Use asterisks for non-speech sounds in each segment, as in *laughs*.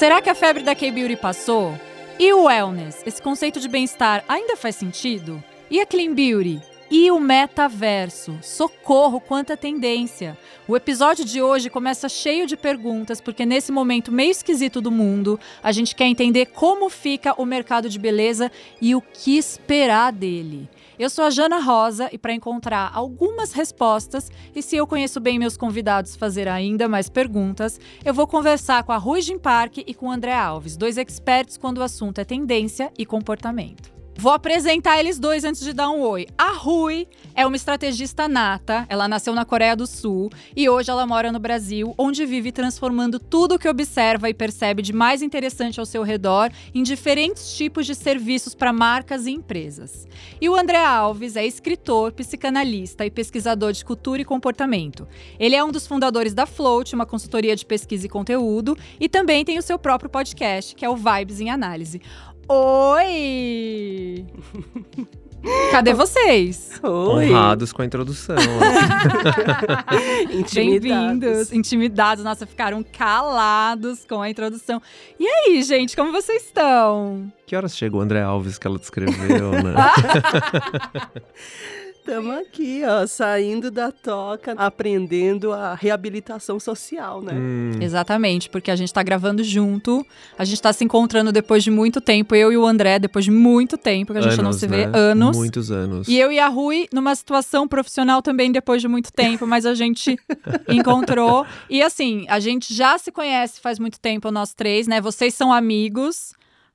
Será que a febre da K-Beauty passou? E o wellness, esse conceito de bem-estar, ainda faz sentido? E a clean beauty? E o metaverso? Socorro, quanta tendência! O episódio de hoje começa cheio de perguntas, porque nesse momento meio esquisito do mundo, a gente quer entender como fica o mercado de beleza e o que esperar dele. Eu sou a Jana Rosa e para encontrar algumas respostas e se eu conheço bem meus convidados fazer ainda mais perguntas, eu vou conversar com a Rui Park e com o André Alves, dois experts quando o assunto é tendência e comportamento. Vou apresentar eles dois antes de dar um oi. A Rui é uma estrategista nata. Ela nasceu na Coreia do Sul e hoje ela mora no Brasil, onde vive transformando tudo o que observa e percebe de mais interessante ao seu redor em diferentes tipos de serviços para marcas e empresas. E o André Alves é escritor, psicanalista e pesquisador de cultura e comportamento. Ele é um dos fundadores da Float, uma consultoria de pesquisa e conteúdo, e também tem o seu próprio podcast, que é o Vibes em Análise. Oi! Cadê vocês? Oi! Honrados com a introdução. *laughs* Bem-vindos, intimidados. Nossa, ficaram calados com a introdução. E aí, gente, como vocês estão? que horas chegou o André Alves que ela descreveu, né? *laughs* Estamos aqui, ó, saindo da toca, aprendendo a reabilitação social, né? Hum, Exatamente, porque a gente tá gravando junto, a gente tá se encontrando depois de muito tempo, eu e o André, depois de muito tempo, que a gente não anos, se vê, né? anos. Muitos anos. E eu e a Rui, numa situação profissional também depois de muito tempo, mas a gente *laughs* encontrou. E assim, a gente já se conhece faz muito tempo, nós três, né? Vocês são amigos,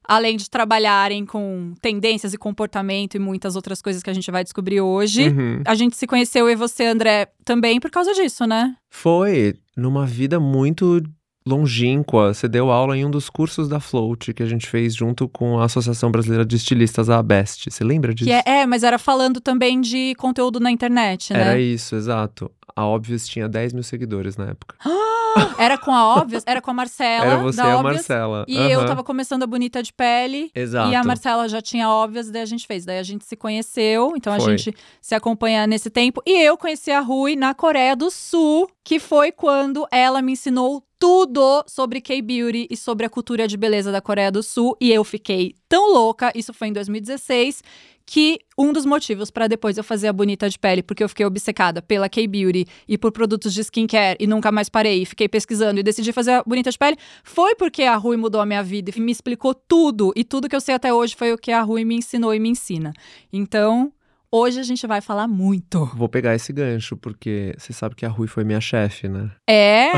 além de trabalharem com tendências e comportamento e muitas outras coisas que a gente vai descobrir hoje. Uhum. A gente se conheceu, eu e você, André, também por causa disso, né? Foi numa vida muito longínqua. Você deu aula em um dos cursos da Float que a gente fez junto com a Associação Brasileira de Estilistas, a ABEST. Você lembra disso? Que é, é, mas era falando também de conteúdo na internet, né? Era isso, exato. A Obvious tinha 10 mil seguidores na época. *gasps* Era com a Obvious, era com a Marcela. Era você e a Obvious, Marcela. E eu Aham. tava começando a Bonita de Pele. Exato. E a Marcela já tinha Obvious, daí a gente fez. Daí a gente se conheceu, então a Foi. gente se acompanha nesse tempo. E eu conheci a Rui na Coreia do Sul, que foi quando ela me ensinou tudo sobre K-Beauty e sobre a cultura de beleza da Coreia do Sul. E eu fiquei tão louca, isso foi em 2016, que um dos motivos para depois eu fazer a Bonita de Pele, porque eu fiquei obcecada pela K-Beauty e por produtos de skincare e nunca mais parei, e fiquei pesquisando e decidi fazer a Bonita de Pele, foi porque a Rui mudou a minha vida e me explicou tudo. E tudo que eu sei até hoje foi o que a Rui me ensinou e me ensina. Então, hoje a gente vai falar muito. Vou pegar esse gancho, porque você sabe que a Rui foi minha chefe, né? É!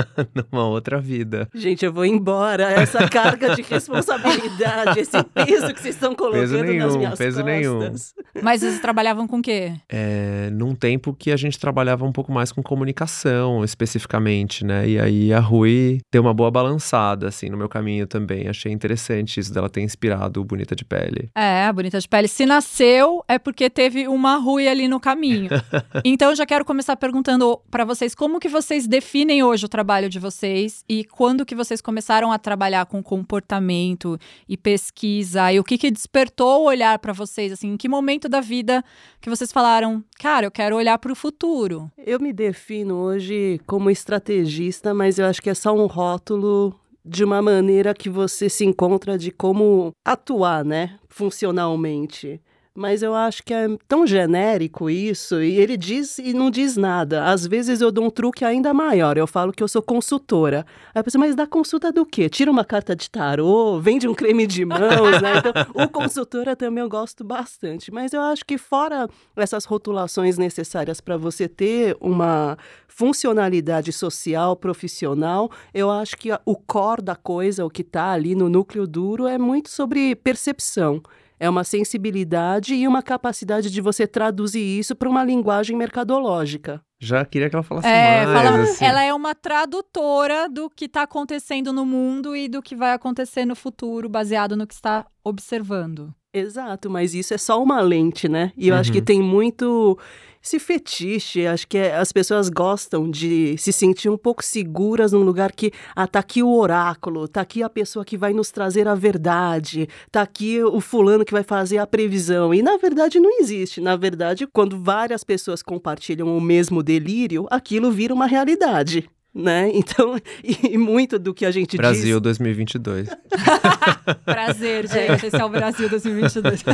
*laughs* Numa outra vida. Gente, eu vou embora. Essa carga de responsabilidade, esse peso que vocês estão colocando Peso nas nenhum, minhas peso costas. nenhum. Mas vocês trabalhavam com o quê? É, num tempo que a gente trabalhava um pouco mais com comunicação, especificamente, né? E aí a Rui deu uma boa balançada, assim, no meu caminho também. Achei interessante isso dela ter inspirado o Bonita de Pele. É, a Bonita de Pele. Se nasceu, é porque teve uma Rui ali no caminho. *laughs* então, eu já quero começar perguntando para vocês como que vocês definem hoje o trabalho de vocês e quando que vocês começaram a trabalhar com comportamento e pesquisa e o que que despertou o olhar para vocês, assim, em que momento da vida que vocês falaram, cara, eu quero olhar para o futuro. Eu me defino hoje como estrategista, mas eu acho que é só um rótulo de uma maneira que você se encontra de como atuar, né, funcionalmente. Mas eu acho que é tão genérico isso, e ele diz e não diz nada. Às vezes eu dou um truque ainda maior. Eu falo que eu sou consultora. Aí a pessoa, mas dá consulta do quê? Tira uma carta de tarô, vende um creme de mãos, né? Então, o *laughs* consultora também eu gosto bastante. Mas eu acho que fora essas rotulações necessárias para você ter uma funcionalidade social, profissional, eu acho que o core da coisa, o que está ali no núcleo duro, é muito sobre percepção. É uma sensibilidade e uma capacidade de você traduzir isso para uma linguagem mercadológica. Já queria que ela falasse É, mais, fala- assim. ela é uma tradutora do que está acontecendo no mundo e do que vai acontecer no futuro, baseado no que está observando. Exato, mas isso é só uma lente, né? E eu acho que Uhum. tem muito esse fetiche, acho que é- as pessoas gostam de se sentir um pouco seguras num lugar que, ah, tá aqui o oráculo, tá aqui a pessoa que vai nos trazer a verdade, tá aqui o fulano que vai fazer a previsão. E na verdade não existe. Na verdade, quando várias pessoas compartilham o mesmo delírio, aquilo vira uma realidade. Né? *laughs* Então, e, e muito do que a gente Brasil diz... 2022. *laughs* Prazer, *laughs* gente. Esse é o Brasil 2022.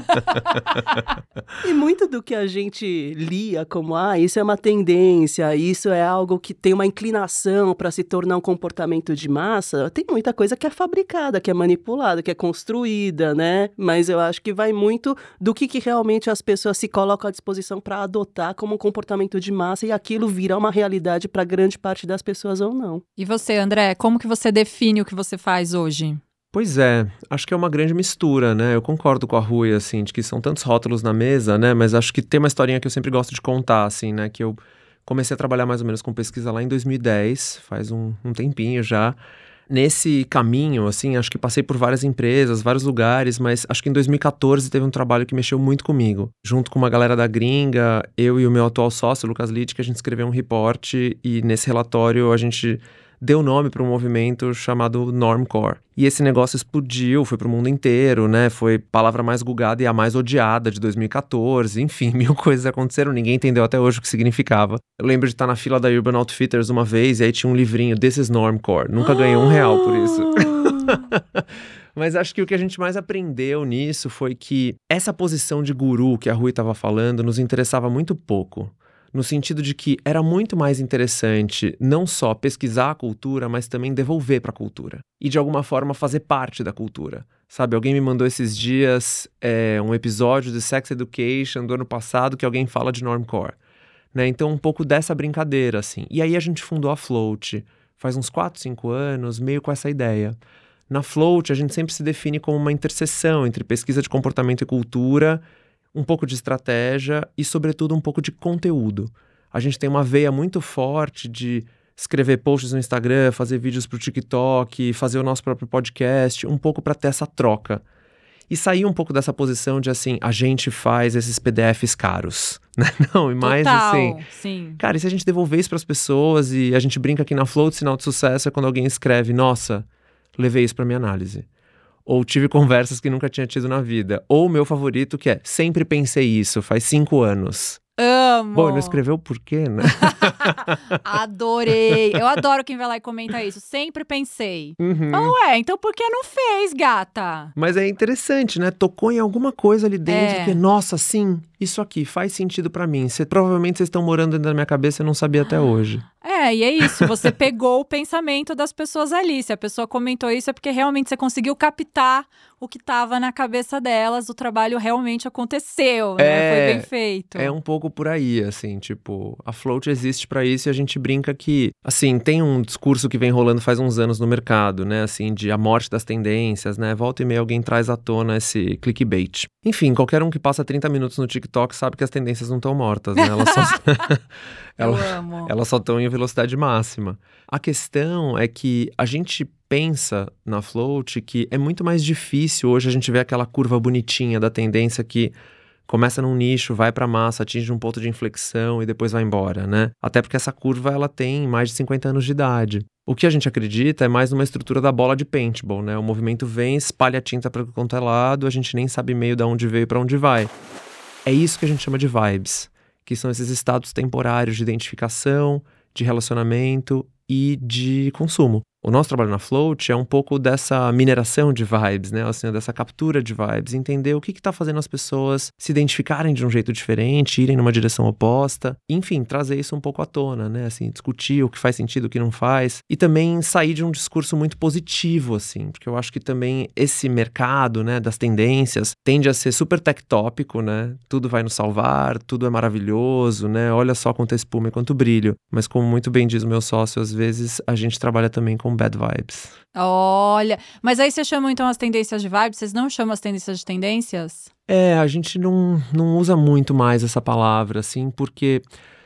e muito do que a gente lia como, ah, isso é uma tendência, isso é algo que tem uma inclinação para se tornar um comportamento de massa, tem muita coisa que é fabricada, que é manipulada, que é construída, né? Mas eu acho que vai muito do que, que realmente as pessoas se colocam à disposição para adotar como um comportamento de massa e aquilo vira uma realidade para grande parte das pessoas ou não. E você, André, como que você define o que você faz hoje? Pois é, acho que é uma grande mistura, né? Eu concordo com a Rui, assim, de que são tantos rótulos na mesa, né? Mas acho que tem uma historinha que eu sempre gosto de contar, assim, né? Que eu comecei a trabalhar mais ou menos com pesquisa lá em 2010, faz um, um tempinho já. Nesse caminho, assim, acho que passei por várias empresas, vários lugares, mas acho que em 2014 teve um trabalho que mexeu muito comigo. Junto com uma galera da gringa, eu e o meu atual sócio, Lucas Litt, que a gente escreveu um reporte e nesse relatório a gente deu nome para um movimento chamado Normcore. E esse negócio explodiu, foi para o mundo inteiro, né? Foi palavra mais gugada e a mais odiada de 2014. Enfim, *laughs* mil coisas aconteceram, ninguém entendeu até hoje o que significava. Eu lembro de estar na fila da Urban Outfitters uma vez e aí tinha um livrinho, This is Normcore. Nunca ganhei um real por isso. *laughs* Mas acho que o que a gente mais aprendeu nisso foi que essa posição de guru que a Rui estava falando nos interessava muito pouco no sentido de que era muito mais interessante não só pesquisar a cultura, mas também devolver para a cultura e de alguma forma fazer parte da cultura. Sabe, alguém me mandou esses dias é, um episódio de Sex Education do ano passado que alguém fala de normcore. Né? Então, um pouco dessa brincadeira, assim. E aí a gente fundou a Float, faz uns 4, 5 anos, meio com essa ideia. Na Float, a gente sempre se define como uma interseção entre pesquisa de comportamento e cultura um pouco de estratégia e, sobretudo, um pouco de conteúdo. A gente tem uma veia muito forte de escrever posts no Instagram, fazer vídeos para o TikTok, fazer o nosso próprio podcast, um pouco para ter essa troca. E sair um pouco dessa posição de assim, a gente faz esses PDFs caros, *laughs* né? Não, e mais Total, assim. Sim. Cara, e se a gente devolver isso para as pessoas e a gente brinca aqui na Float, sinal de sucesso é quando alguém escreve, nossa, levei isso para minha análise ou tive conversas que nunca tinha tido na vida. Ou o meu favorito, que é sempre pensei isso, faz cinco anos. Amo! Bom, não escreveu por quê, né? *laughs* Adorei! Eu adoro quem vai lá e comenta isso. Sempre pensei. Uhum. Oh, ué, então por que não fez, gata? Mas é interessante, né? Tocou em alguma coisa ali dentro É. que, nossa, sim, isso aqui faz sentido pra mim. Cê, provavelmente vocês estão morando dentro da minha cabeça e não sabia até hoje. É, e é isso. Você *laughs* pegou o pensamento das pessoas ali. Se a pessoa comentou isso, é porque realmente você conseguiu captar o que estava na cabeça delas. O trabalho realmente aconteceu, né? É, Foi bem feito. É um pouco por aí, assim, tipo, a Float existe pra isso e a gente brinca que, assim, tem um discurso que vem rolando faz uns anos no mercado, né, assim, de a morte das tendências, né, volta e meia alguém traz à tona esse clickbait. Enfim, qualquer um que passa 30 minutos no TikTok sabe que as tendências não estão mortas, né, elas só... *laughs* *laughs* Elas só estão em velocidade máxima. A questão é que a gente pensa na float que é muito mais difícil hoje a gente ver aquela curva bonitinha da tendência que começa num nicho, vai para massa, atinge um ponto de inflexão e depois vai embora, né? Até porque essa curva ela tem mais de 50 anos de idade. O que a gente acredita é mais numa estrutura da bola de paintball, né? O movimento vem, espalha a tinta para quanto é lado, a gente nem sabe meio de onde veio e para onde vai. É isso que a gente chama de vibes, que são esses estados temporários de identificação, de relacionamento e de consumo. O nosso trabalho na Float é um pouco dessa mineração de vibes, né? Assim, dessa captura de vibes, entender o que está fazendo as pessoas se identificarem de um jeito diferente, irem numa direção oposta, enfim, trazer isso um pouco à tona, né? Assim, discutir o que faz sentido, o que não faz, e também sair de um discurso muito positivo, assim, porque eu acho que também esse mercado, né, das tendências tende a ser super tectópico, né? Tudo vai nos salvar, tudo é maravilhoso, né? Olha só quanta espuma e quanto brilho. Mas como muito bem diz o meu sócio, às vezes a gente trabalha também com bad vibes. Olha, mas aí vocês chamam então as tendências de vibe? Vocês não chamam as tendências de tendências? É, a gente não, não usa muito mais essa palavra, assim, porque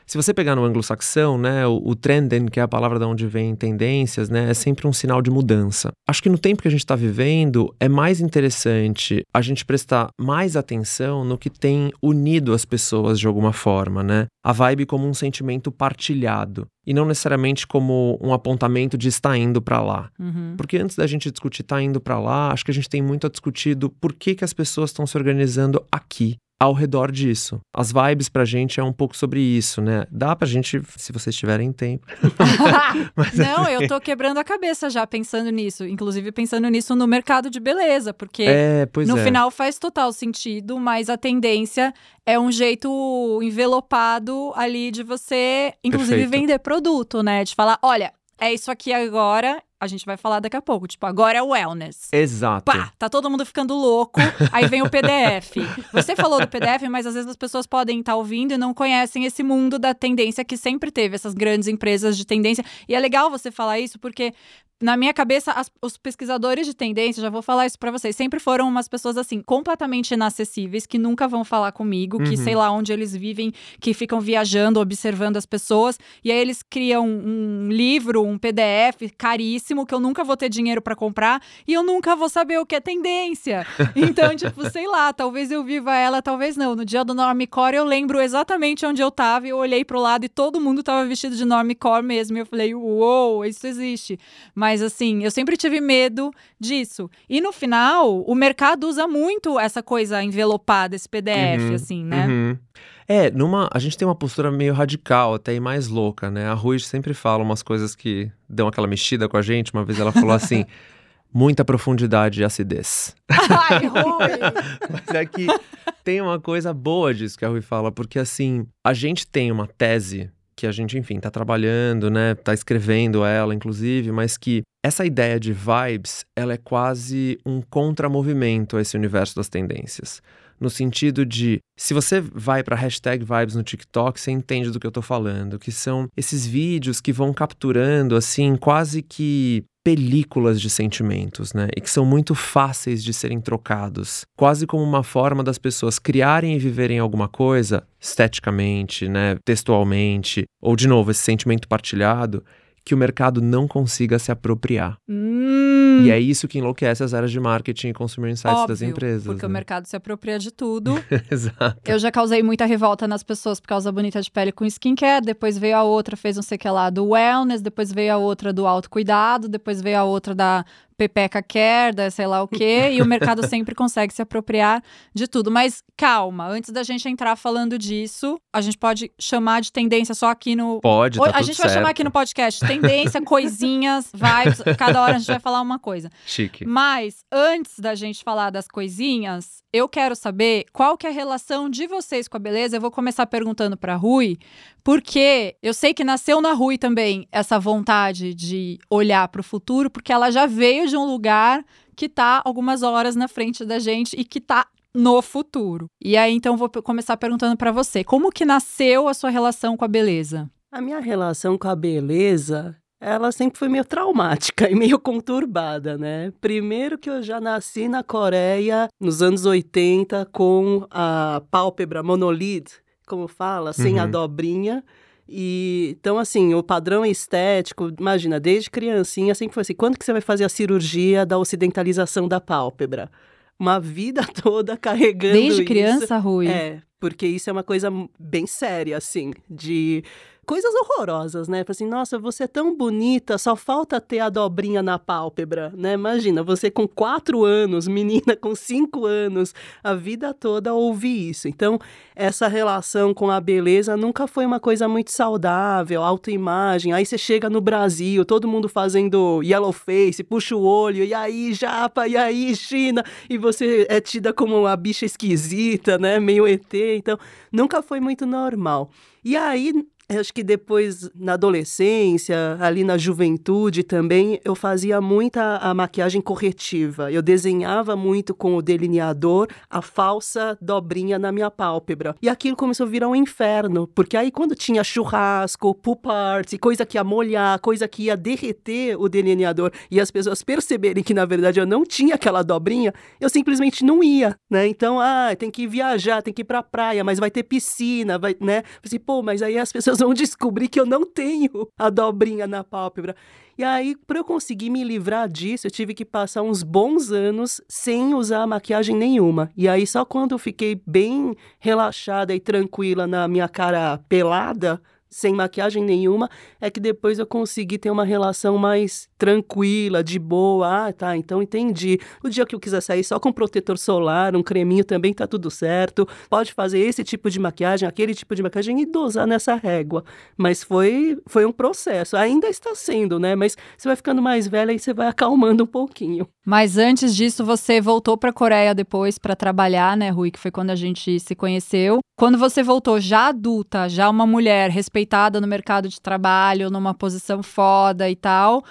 se você pegar no anglo-saxão, né, o, o trenden, que é a palavra de onde vem tendências, né, é sempre um sinal de mudança. Acho que no tempo que a gente está vivendo, é mais interessante a gente prestar mais atenção no que tem unido as pessoas de alguma forma, né? A vibe como um sentimento partilhado e não necessariamente como um apontamento de estar indo para lá. Uhum. Porque antes da gente discutir tá indo para lá, acho que a gente tem muito a discutir do por que, que as pessoas estão se organizando aqui. Ao redor disso. As vibes pra gente é um pouco sobre isso, né? Dá pra gente, se vocês tiverem tempo. *laughs* Mas, Não, eu tô quebrando a cabeça já pensando nisso. Inclusive pensando nisso no mercado de beleza, porque é, no é. final faz total sentido, mas a tendência é um jeito envelopado ali de você, inclusive, Perfeito. vender produto, né? De falar, olha, é isso aqui agora, a gente vai falar daqui a pouco. Tipo, agora é wellness. Exato. Pá, tá todo mundo ficando louco. Aí vem o PDF. *laughs* Você falou do PDF, mas às vezes as pessoas podem estar ouvindo e não conhecem esse mundo da tendência que sempre teve, essas grandes empresas de tendência. E é legal você falar isso, porque na minha cabeça, as, os pesquisadores de tendência, já vou falar isso para vocês, sempre foram umas pessoas assim, completamente inacessíveis, que nunca vão falar comigo, que Uhum. sei lá onde eles vivem, que ficam viajando, observando as pessoas, e aí eles criam um livro, um PDF caríssimo, que eu nunca vou ter dinheiro para comprar, e eu nunca vou saber o que é tendência. Então, *laughs* tipo, sei lá, talvez eu viva ela, talvez não. No dia do Normcore, eu lembro exatamente onde eu tava, e eu olhei pro lado e todo mundo tava vestido de Normcore mesmo, e eu falei, uou, isso existe. Mas assim, eu sempre tive medo disso. E no final, o mercado usa muito essa coisa envelopada, esse PDF, Uhum, assim, né? Uhum. É, numa, a gente tem uma postura meio radical, até e mais louca, né? A Rui sempre fala umas coisas que dão aquela mexida com a gente. Uma vez ela falou assim: *laughs* muita profundidade e acidez. Ai, *laughs* Rui! Mas é que tem uma coisa boa disso que a Rui fala, porque assim, a gente tem uma tese que a gente, enfim, tá trabalhando, né? Tá escrevendo ela, inclusive, mas que essa ideia de vibes, ela é quase um contramovimento a esse universo das tendências. No sentido de, se você vai para hashtag vibes no TikTok, você entende do que eu tô falando, que são esses vídeos que vão capturando, assim, quase que películas de sentimentos, né? E que são muito fáceis de serem trocados, quase como uma forma das pessoas criarem e viverem alguma coisa esteticamente, né, textualmente, ou de novo esse sentimento partilhado que o mercado não consiga se apropriar. Hum, E é isso que enlouquece as áreas de marketing e consumer insights óbvio, das empresas. Porque o né? mercado se apropria de tudo. *laughs* Exato. Eu já causei muita revolta nas pessoas por causa da bonita de pele com skincare, depois veio a outra, fez não sei o que lá do wellness, depois veio a outra do autocuidado, depois veio a outra da pepeca care, da sei lá o quê, e o mercado *laughs* sempre consegue se apropriar de tudo. Mas calma, antes da gente entrar falando disso, a gente pode chamar de tendência só aqui no Pode, tá a gente vai chamar certo. aqui no podcast tendência, coisinhas, vibes. Cada hora a gente vai falar uma coisa. Chique. Mas antes da gente falar das coisinhas, eu quero saber qual que é a relação de vocês com a beleza. Eu vou começar perguntando para Rui, porque eu sei que nasceu na Rui também essa vontade de olhar para o futuro, porque ela já veio de um lugar que tá algumas horas na frente da gente e que tá no futuro. E aí então vou começar perguntando para você, como que nasceu a sua relação com a beleza? A minha relação com a beleza, ela sempre foi meio traumática *laughs* e meio conturbada, né? Primeiro que eu já nasci na Coreia nos anos 80 com a pálpebra monolith, como fala, sem a Uhum. dobrinha. E então assim, o padrão estético, imagina, desde criancinha sempre foi assim, quando que você vai fazer a cirurgia da ocidentalização da pálpebra? Uma vida *laughs* toda carregando Desde isso. criança, Rui? É, porque isso é uma coisa bem séria, assim, de coisas horrorosas, né? Assim, nossa, você é tão bonita, só falta ter a dobrinha na pálpebra, né? Imagina, você com quatro anos, menina com cinco anos, a vida toda ouve isso. Então, essa relação com a beleza nunca foi uma coisa muito saudável, autoimagem. Aí você chega no Brasil, todo mundo fazendo yellow face, puxa o olho, e aí, japa, e aí, China, e você é tida como uma bicha esquisita, né? Meio ET. Então, nunca foi muito normal. E aí, acho que depois, na adolescência, ali na juventude também, eu fazia muita a maquiagem corretiva. Eu desenhava muito com o delineador a falsa dobrinha na minha pálpebra. E aquilo começou a virar um inferno, porque aí quando tinha churrasco, pool party, coisa que ia molhar, coisa que ia derreter o delineador, e as pessoas perceberem que na verdade eu não tinha aquela dobrinha, eu simplesmente não ia, né? Então, ah, tem que viajar, tem que ir pra praia, mas vai ter piscina, vai, né? Assim, pô, mas aí as pessoas vão descobrir que eu não tenho a dobrinha na pálpebra. E aí, para eu conseguir me livrar disso, eu tive que passar uns bons anos sem usar maquiagem nenhuma. E aí, só quando eu fiquei bem relaxada e tranquila na minha cara pelada, sem maquiagem nenhuma, é que depois eu consegui ter uma relação mais tranquila, de boa. Ah, tá, então entendi. O dia que eu quiser sair só com protetor solar, um creminho também tá tudo certo. Pode fazer esse tipo de maquiagem, aquele tipo de maquiagem e dosar nessa régua. Mas foi, foi um processo. Ainda está sendo, né? Mas você vai ficando mais velha e você vai acalmando um pouquinho. Mas antes disso, você voltou para a Coreia depois para trabalhar, né, Rui? Que foi quando a gente se conheceu. Quando você voltou já adulta, já uma mulher respeitada no mercado de trabalho, numa posição foda e tal,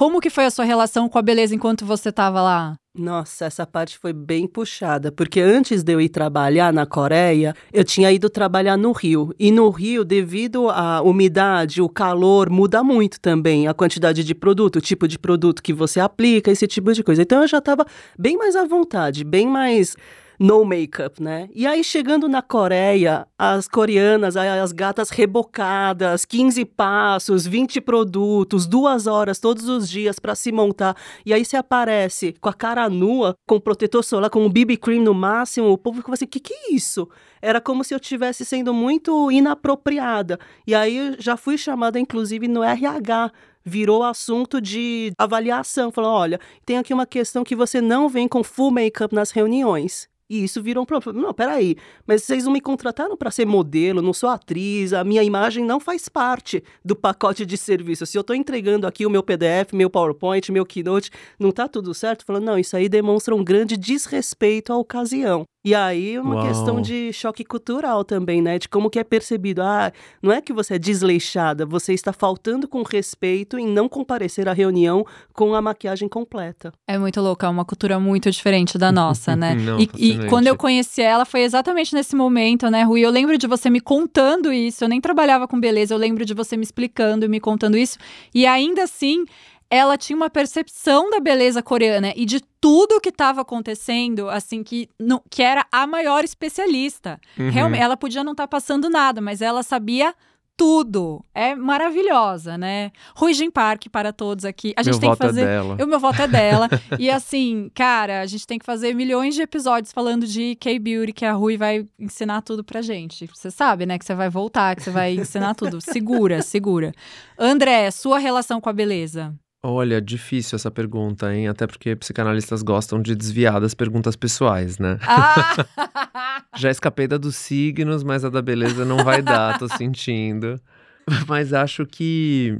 como que foi a sua relação com a beleza enquanto você estava lá? Nossa, essa parte foi bem puxada, porque antes de eu ir trabalhar na Coreia, eu tinha ido trabalhar no Rio. E no Rio, devido à umidade, o calor, muda muito também a quantidade de produto, o tipo de produto que você aplica, esse tipo de coisa. Então eu já estava bem mais à vontade, bem mais no makeup, né? E aí, chegando na Coreia, as coreanas, as gatas rebocadas, 15 passos, 20 produtos, duas horas todos os dias para se montar. E aí você aparece com a cara nua, com protetor solar, com um BB cream no máximo. O povo fica assim: o que, que é isso? Era como se eu estivesse sendo muito inapropriada. E aí já fui chamada, inclusive, no RH virou assunto de avaliação. Falou: olha, tem aqui uma questão que você não vem com full makeup nas reuniões. E isso virou um problema. Não, peraí, mas vocês não me contrataram para ser modelo, não sou atriz, a minha imagem não faz parte do pacote de serviço. Se eu estou entregando aqui o meu PDF, meu PowerPoint, meu Keynote, não está tudo certo? Falando, não, isso aí demonstra um grande desrespeito à ocasião. E aí uma Uau. questão de choque cultural também, né? De como que é percebido. Ah, não é que você é desleixada, você está faltando com respeito em não comparecer à reunião com a maquiagem completa. É muito louco, é uma cultura muito diferente da nossa, né? *laughs* não, e, e, quando eu conheci ela foi exatamente nesse momento, né, Rui? Eu lembro de você me contando isso, eu nem trabalhava com beleza, eu lembro de você me explicando e me contando isso. E ainda assim, ela tinha uma percepção da beleza coreana e de tudo que estava acontecendo, assim, que, que era a maior especialista. Uhum. Realmente, ela podia não estar tá passando nada, mas ela sabia tudo. É maravilhosa, né? Rui Jim Park para todos aqui. A gente meu tem que fazer. É. O meu voto é dela. *laughs* e assim, cara, a gente tem que fazer milhões de episódios falando de K-Beauty, que a Rui vai ensinar tudo pra gente. Você sabe, né? Que você vai voltar, que você vai ensinar tudo. Segura, segura. André, sua relação com a beleza. Olha, difícil essa pergunta, hein? Até porque psicanalistas gostam de desviar das perguntas pessoais, né? Ah! *laughs* Já escapei da dos signos, mas a da beleza não vai dar, tô *laughs* sentindo. Mas acho que.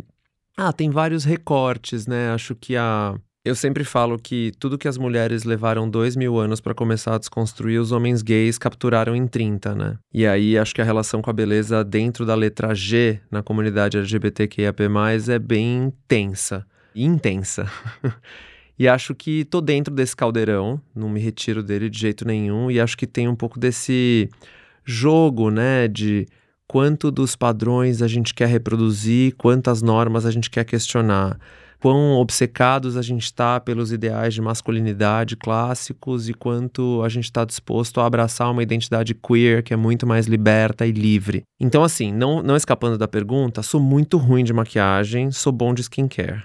Ah, tem vários recortes, né? Acho que a. Eu sempre falo que tudo que as mulheres levaram dois mil anos para começar a desconstruir, os homens gays capturaram em 30, né? E aí acho que a relação com a beleza dentro da letra G na comunidade LGBTQIAP+, é bem tensa intensa. *laughs* e acho que tô dentro desse caldeirão, não me retiro dele de jeito nenhum, e acho que tem um pouco desse jogo, né, de quanto dos padrões a gente quer reproduzir, quantas normas a gente quer questionar quão obcecados a gente está pelos ideais de masculinidade clássicos e quanto a gente está disposto a abraçar uma identidade queer que é muito mais liberta e livre. Então, assim, não, não escapando da pergunta, sou muito ruim de maquiagem, sou bom de skincare.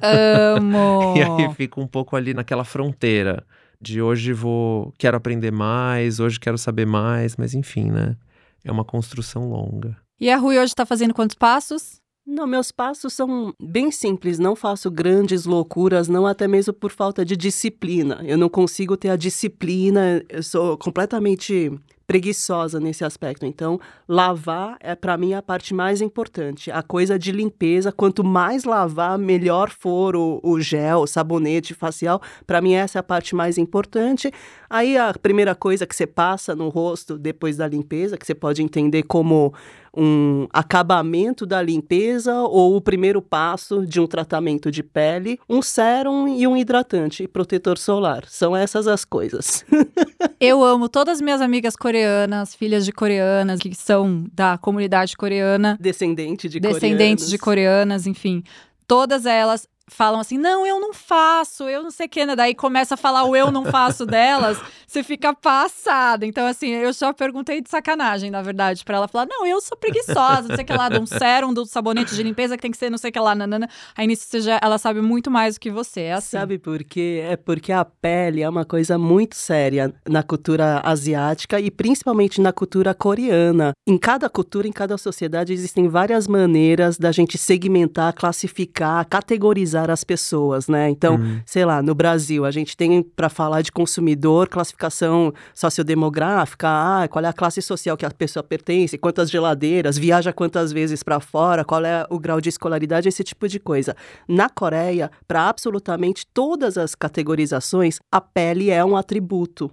Amo! *laughs* e aí fico um pouco ali naquela fronteira de hoje vou quero aprender mais, hoje quero saber mais, mas enfim, né? É uma construção longa. E a Rui hoje está fazendo quantos passos? Não, meus passos são bem simples, não faço grandes loucuras, não até mesmo por falta de disciplina. Eu não consigo ter a disciplina, eu sou completamente preguiçosa nesse aspecto. Então, lavar é para mim a parte mais importante. A coisa de limpeza, quanto mais lavar, melhor for o, o gel, o sabonete facial. Para mim essa é a parte mais importante. Aí a primeira coisa que você passa no rosto depois da limpeza, que você pode entender como um acabamento da limpeza ou o primeiro passo de um tratamento de pele, um sérum e um hidratante e protetor solar. São essas as coisas. *laughs* Eu amo todas as minhas amigas coreanas, filhas de coreanas, que são da comunidade coreana. Descendente de Descendentes coreanos. de coreanas, enfim. Todas elas falam assim: não, eu não faço, eu não sei o que, né? Daí começa a falar o eu não faço delas, *laughs* você fica passada. Então, assim, eu só perguntei de sacanagem, na verdade, para ela falar: não, eu sou preguiçosa, não sei o que lá, de um sérum, do sabonete de limpeza que tem que ser não sei o que lá, nanana. Aí nisso você já, ela sabe muito mais do que você. É assim. Sabe por quê? É porque a pele é uma coisa muito séria na cultura asiática e principalmente na cultura coreana. Em cada cultura, em cada sociedade, existem várias maneiras da gente segmentar, classificar, categorizar as pessoas, né? Então, hum. sei lá, no Brasil, a gente tem para falar de consumidor, classificação sociodemográfica, ah, qual é a classe social que a pessoa pertence, quantas geladeiras, viaja quantas vezes para fora, qual é o grau de escolaridade, esse tipo de coisa. Na Coreia, para absolutamente todas as categorizações, a pele é um atributo.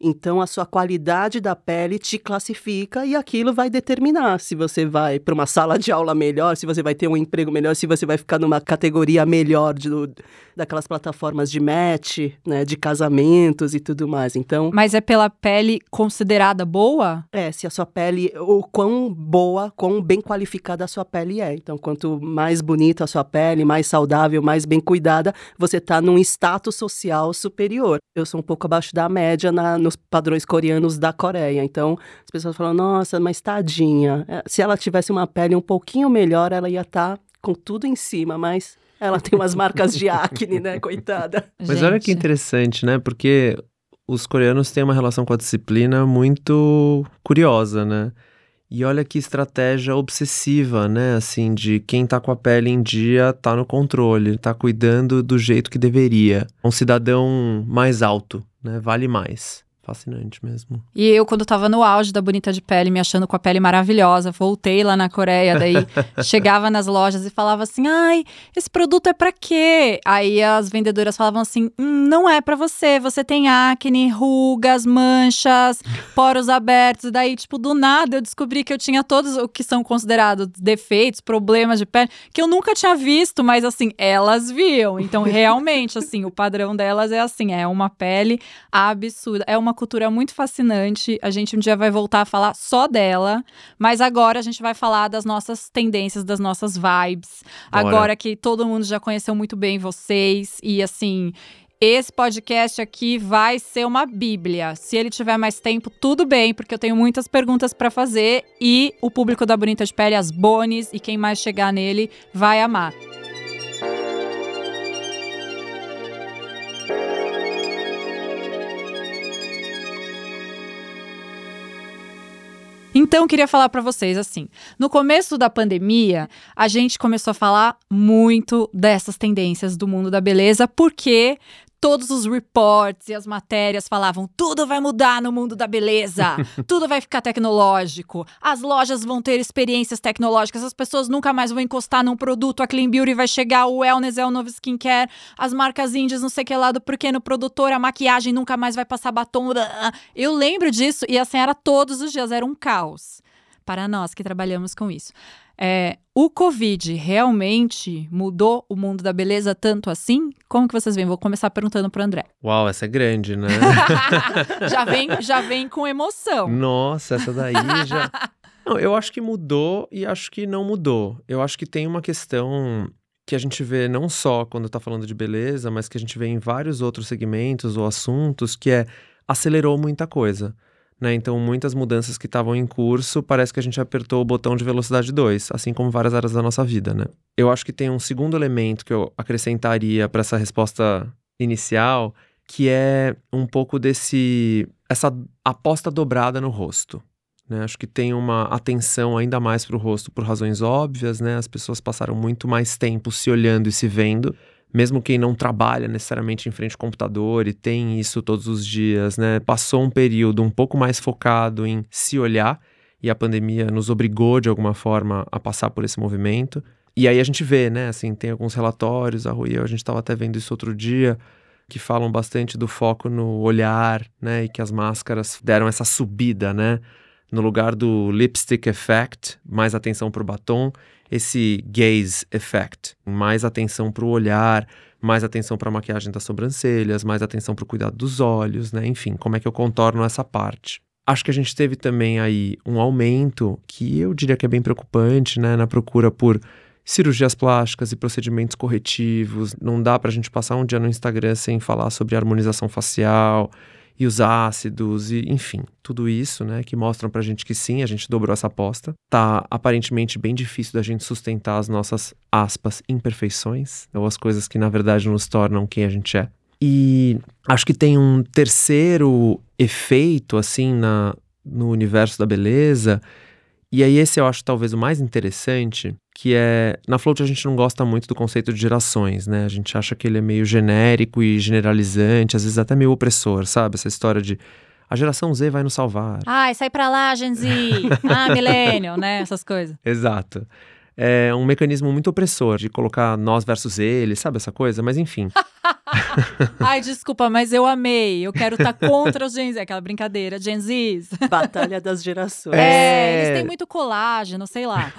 Então, a sua qualidade da pele te classifica e aquilo vai determinar se você vai para uma sala de aula melhor, se você vai ter um emprego melhor, se você vai ficar numa categoria melhor de, daquelas plataformas de match, né, de casamentos e tudo mais. Então, mas é pela pele considerada boa? É, se a sua pele, o quão boa, quão bem qualificada a sua pele é. Então, quanto mais bonita a sua pele, mais saudável, mais bem cuidada, você está num status social superior. Eu sou um pouco abaixo da média na, nos padrões coreanos da Coreia. Então, as pessoas falam: "Nossa, mas tadinha. É, se ela tivesse uma pele um pouquinho melhor, ela ia estar tá com tudo em cima, mas ela tem umas marcas de acne, né, coitada. *laughs* Mas Gente. olha que interessante, né? Porque os coreanos têm uma relação com a disciplina muito curiosa, né? E olha que estratégia obsessiva, né? Assim, de quem tá com a pele em dia tá no controle, tá cuidando do jeito que deveria. Um cidadão mais alto, né? Vale mais fascinante mesmo. E eu, quando tava no auge da Bonita de Pele, me achando com a pele maravilhosa, voltei lá na Coreia, daí *laughs* chegava nas lojas e falava assim: ai, esse produto é para quê? Aí as vendedoras falavam assim: hum, não é para você, você tem acne, rugas, manchas, poros abertos. E daí, tipo, do nada eu descobri que eu tinha todos o que são considerados defeitos, problemas de pele, que eu nunca tinha visto, mas assim, elas viam. Então, realmente, assim, o padrão delas é assim: é uma pele absurda, é uma cultura muito fascinante. A gente um dia vai voltar a falar só dela, mas agora a gente vai falar das nossas tendências, das nossas vibes. Bora. Agora que todo mundo já conheceu muito bem vocês e assim, esse podcast aqui vai ser uma bíblia. Se ele tiver mais tempo, tudo bem, porque eu tenho muitas perguntas para fazer e o público da Bonita de Pele, as Bones e quem mais chegar nele vai amar. Então, queria falar para vocês assim: no começo da pandemia, a gente começou a falar muito dessas tendências do mundo da beleza, porque todos os reports e as matérias falavam: tudo vai mudar no mundo da beleza, *laughs* tudo vai ficar tecnológico, as lojas vão ter experiências tecnológicas, as pessoas nunca mais vão encostar num produto, a Clean Beauty vai chegar, o Wellness é o novo skincare, as marcas índias, não sei que lado, porque no produtor a maquiagem nunca mais vai passar batom. Eu lembro disso e assim era todos os dias, era um caos para nós que trabalhamos com isso. É, o Covid realmente mudou o mundo da beleza tanto assim? Como que vocês veem? Vou começar perguntando para André. Uau, essa é grande, né? *laughs* já, vem, já vem com emoção. Nossa, essa daí já. *laughs* Não, eu acho que mudou e acho que não mudou. Eu acho que tem uma questão que a gente vê não só quando está falando de beleza, mas que a gente vê em vários outros segmentos ou assuntos, que é acelerou muita coisa. Né? Então, muitas mudanças que estavam em curso, parece que a gente apertou o botão de velocidade 2, assim como várias áreas da nossa vida. Né? Eu acho que tem um segundo elemento que eu acrescentaria para essa resposta inicial, que é um pouco desse essa aposta dobrada no rosto. Né? Acho que tem uma atenção ainda mais para o rosto por razões óbvias, né? As pessoas passaram muito mais tempo se olhando e se vendo mesmo quem não trabalha necessariamente em frente ao computador e tem isso todos os dias, né, passou um período um pouco mais focado em se olhar e a pandemia nos obrigou de alguma forma a passar por esse movimento. E aí a gente vê, né, assim, tem alguns relatórios, a Rui, a gente estava até vendo isso outro dia, que falam bastante do foco no olhar, né, e que as máscaras deram essa subida, né, no lugar do lipstick effect, mais atenção para o batom, esse gaze effect, mais atenção para o olhar, mais atenção para a maquiagem das sobrancelhas, mais atenção para o cuidado dos olhos, né? Enfim, como é que eu contorno essa parte? Acho que a gente teve também aí um aumento que eu diria que é bem preocupante, né, na procura por cirurgias plásticas e procedimentos corretivos. Não dá para a gente passar um dia no Instagram sem falar sobre harmonização facial e os ácidos e enfim, tudo isso, né, que mostram pra gente que sim, a gente dobrou essa aposta. Tá aparentemente bem difícil da gente sustentar as nossas aspas imperfeições, ou as coisas que na verdade nos tornam quem a gente é. E acho que tem um terceiro efeito assim na no universo da beleza, e aí esse eu acho talvez o mais interessante, que é na Float a gente não gosta muito do conceito de gerações, né? A gente acha que ele é meio genérico e generalizante, às vezes até meio opressor, sabe? Essa história de a geração Z vai nos salvar. Ai, sai pra lá, Gen Z. *laughs* ah, millennial, né? Essas coisas. Exato. É um mecanismo muito opressor de colocar nós versus ele, sabe essa coisa? Mas enfim. *laughs* Ai, desculpa, mas eu amei. Eu quero estar tá contra os Gen Z. Aquela brincadeira, Gen Zs. Batalha das gerações. É, é, eles têm muito colágeno, sei lá.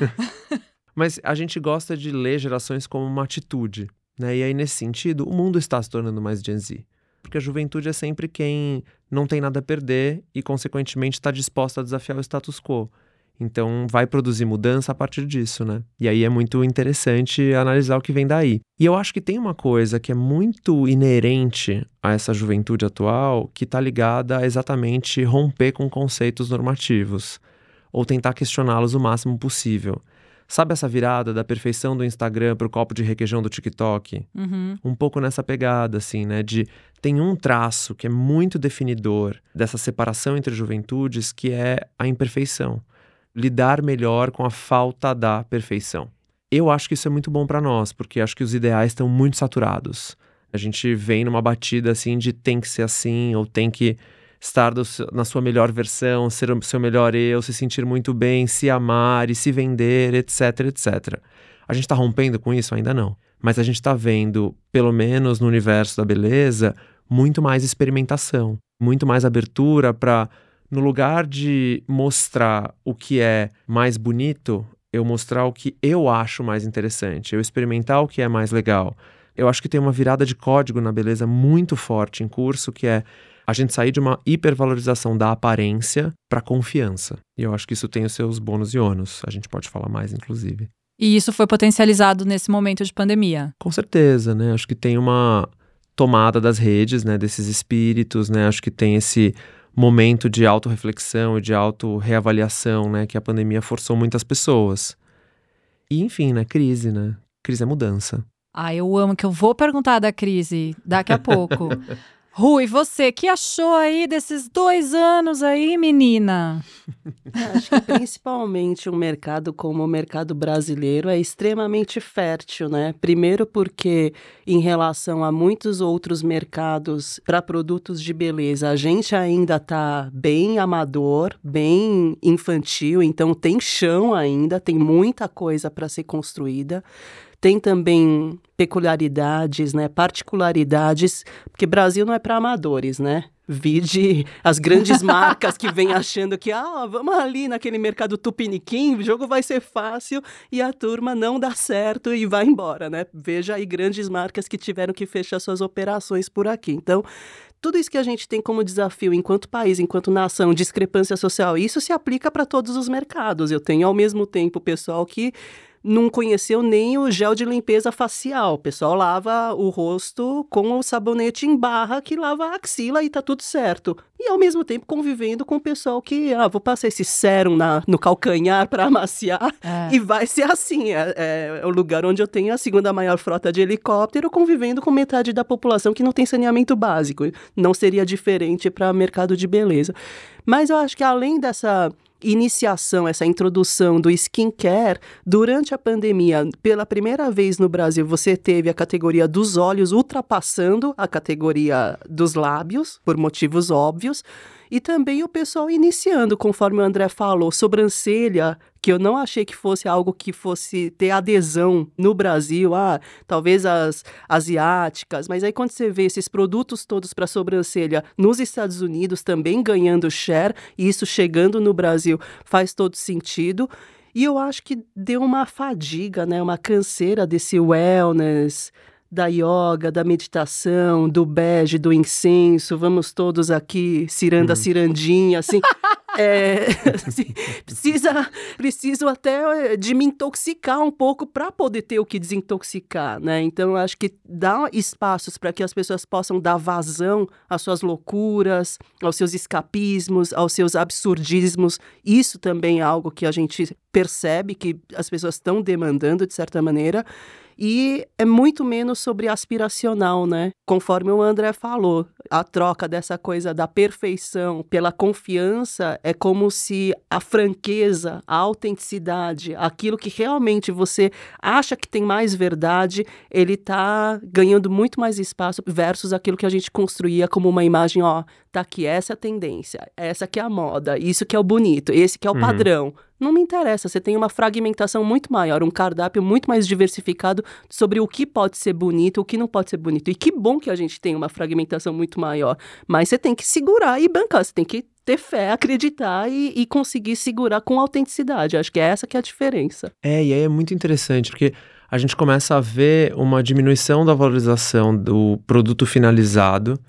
*laughs* mas a gente gosta de ler gerações como uma atitude. Né? E aí, nesse sentido, o mundo está se tornando mais Gen Z. Porque a juventude é sempre quem não tem nada a perder e, consequentemente, está disposta a desafiar o status quo. Então, vai produzir mudança a partir disso, né? E aí é muito interessante analisar o que vem daí. E eu acho que tem uma coisa que é muito inerente a essa juventude atual que está ligada a exatamente romper com conceitos normativos ou tentar questioná-los o máximo possível. Sabe essa virada da perfeição do Instagram para o copo de requeijão do TikTok? Uhum. Um pouco nessa pegada, assim, né? De tem um traço que é muito definidor dessa separação entre juventudes, que é a imperfeição lidar melhor com a falta da perfeição. Eu acho que isso é muito bom para nós, porque acho que os ideais estão muito saturados. A gente vem numa batida assim de tem que ser assim, ou tem que estar do, na sua melhor versão, ser o seu melhor eu, se sentir muito bem, se amar e se vender, etc, etc. A gente está rompendo com isso? Ainda não. Mas a gente está vendo, pelo menos no universo da beleza, muito mais experimentação, muito mais abertura para no lugar de mostrar o que é mais bonito, eu mostrar o que eu acho mais interessante, eu experimentar o que é mais legal. Eu acho que tem uma virada de código na beleza muito forte em curso, que é a gente sair de uma hipervalorização da aparência para confiança. E eu acho que isso tem os seus bônus e ônus. A gente pode falar mais, inclusive. E isso foi potencializado nesse momento de pandemia? Com certeza, né? Acho que tem uma tomada das redes, né? Desses espíritos, né? Acho que tem esse momento de autorreflexão e de autorreavaliação, né, que a pandemia forçou muitas pessoas. E enfim, né, crise, né? Crise é mudança. Ah, eu amo que eu vou perguntar da crise daqui a pouco. *laughs* Rui, você, que achou aí desses dois anos aí, menina? Acho que principalmente um mercado como o mercado brasileiro é extremamente fértil, né? Primeiro porque em relação a muitos outros mercados para produtos de beleza, a gente ainda está bem amador, bem infantil, então tem chão ainda, tem muita coisa para ser construída tem também peculiaridades, né, particularidades, porque Brasil não é para amadores, né? Vide as grandes *laughs* marcas que vêm achando que, ah, vamos ali naquele mercado tupiniquim, o jogo vai ser fácil e a turma não dá certo e vai embora, né? Veja aí grandes marcas que tiveram que fechar suas operações por aqui. Então, tudo isso que a gente tem como desafio enquanto país, enquanto nação, discrepância social, isso se aplica para todos os mercados. Eu tenho ao mesmo tempo pessoal que não conheceu nem o gel de limpeza facial. O pessoal lava o rosto com o sabonete em barra que lava a axila e tá tudo certo. E ao mesmo tempo convivendo com o pessoal que, ah, vou passar esse sérum na, no calcanhar para amaciar é. e vai ser assim. É, é, é, o lugar onde eu tenho a segunda maior frota de helicóptero convivendo com metade da população que não tem saneamento básico. Não seria diferente para mercado de beleza. Mas eu acho que além dessa iniciação, essa introdução do skincare durante a pandemia. Pela primeira vez no Brasil, você teve a categoria dos olhos ultrapassando a categoria dos lábios, por motivos óbvios. E também o pessoal iniciando, conforme o André falou, sobrancelha, que eu não achei que fosse algo que fosse ter adesão no Brasil, ah, talvez as asiáticas, mas aí quando você vê esses produtos todos para sobrancelha nos Estados Unidos também ganhando share, e isso chegando no Brasil faz todo sentido. E eu acho que deu uma fadiga, né, uma canseira desse wellness, da yoga, da meditação, do bege, do incenso, vamos todos aqui, ciranda, uhum. cirandinha, assim. *laughs* é, *laughs* assim, precisa, preciso até de me intoxicar um pouco para poder ter o que desintoxicar, né? Então, acho que dá espaços para que as pessoas possam dar vazão às suas loucuras, aos seus escapismos, aos seus absurdismos. Isso também é algo que a gente percebe que as pessoas estão demandando de certa maneira e é muito menos sobre aspiracional, né? Conforme o André falou, a troca dessa coisa da perfeição pela confiança é como se a franqueza, a autenticidade, aquilo que realmente você acha que tem mais verdade, ele tá ganhando muito mais espaço versus aquilo que a gente construía como uma imagem, ó, tá aqui essa é a tendência, essa que é a moda, isso que é o bonito, esse que é o uhum. padrão. Não me interessa, você tem uma fragmentação muito maior, um cardápio muito mais diversificado sobre o que pode ser bonito, o que não pode ser bonito. E que bom que a gente tem uma fragmentação muito maior, mas você tem que segurar e bancar, você tem que ter fé, acreditar e, e, conseguir segurar com autenticidade. Acho que é essa que é a diferença. É, e aí é muito interessante, porque a gente começa a ver uma diminuição da valorização do produto finalizado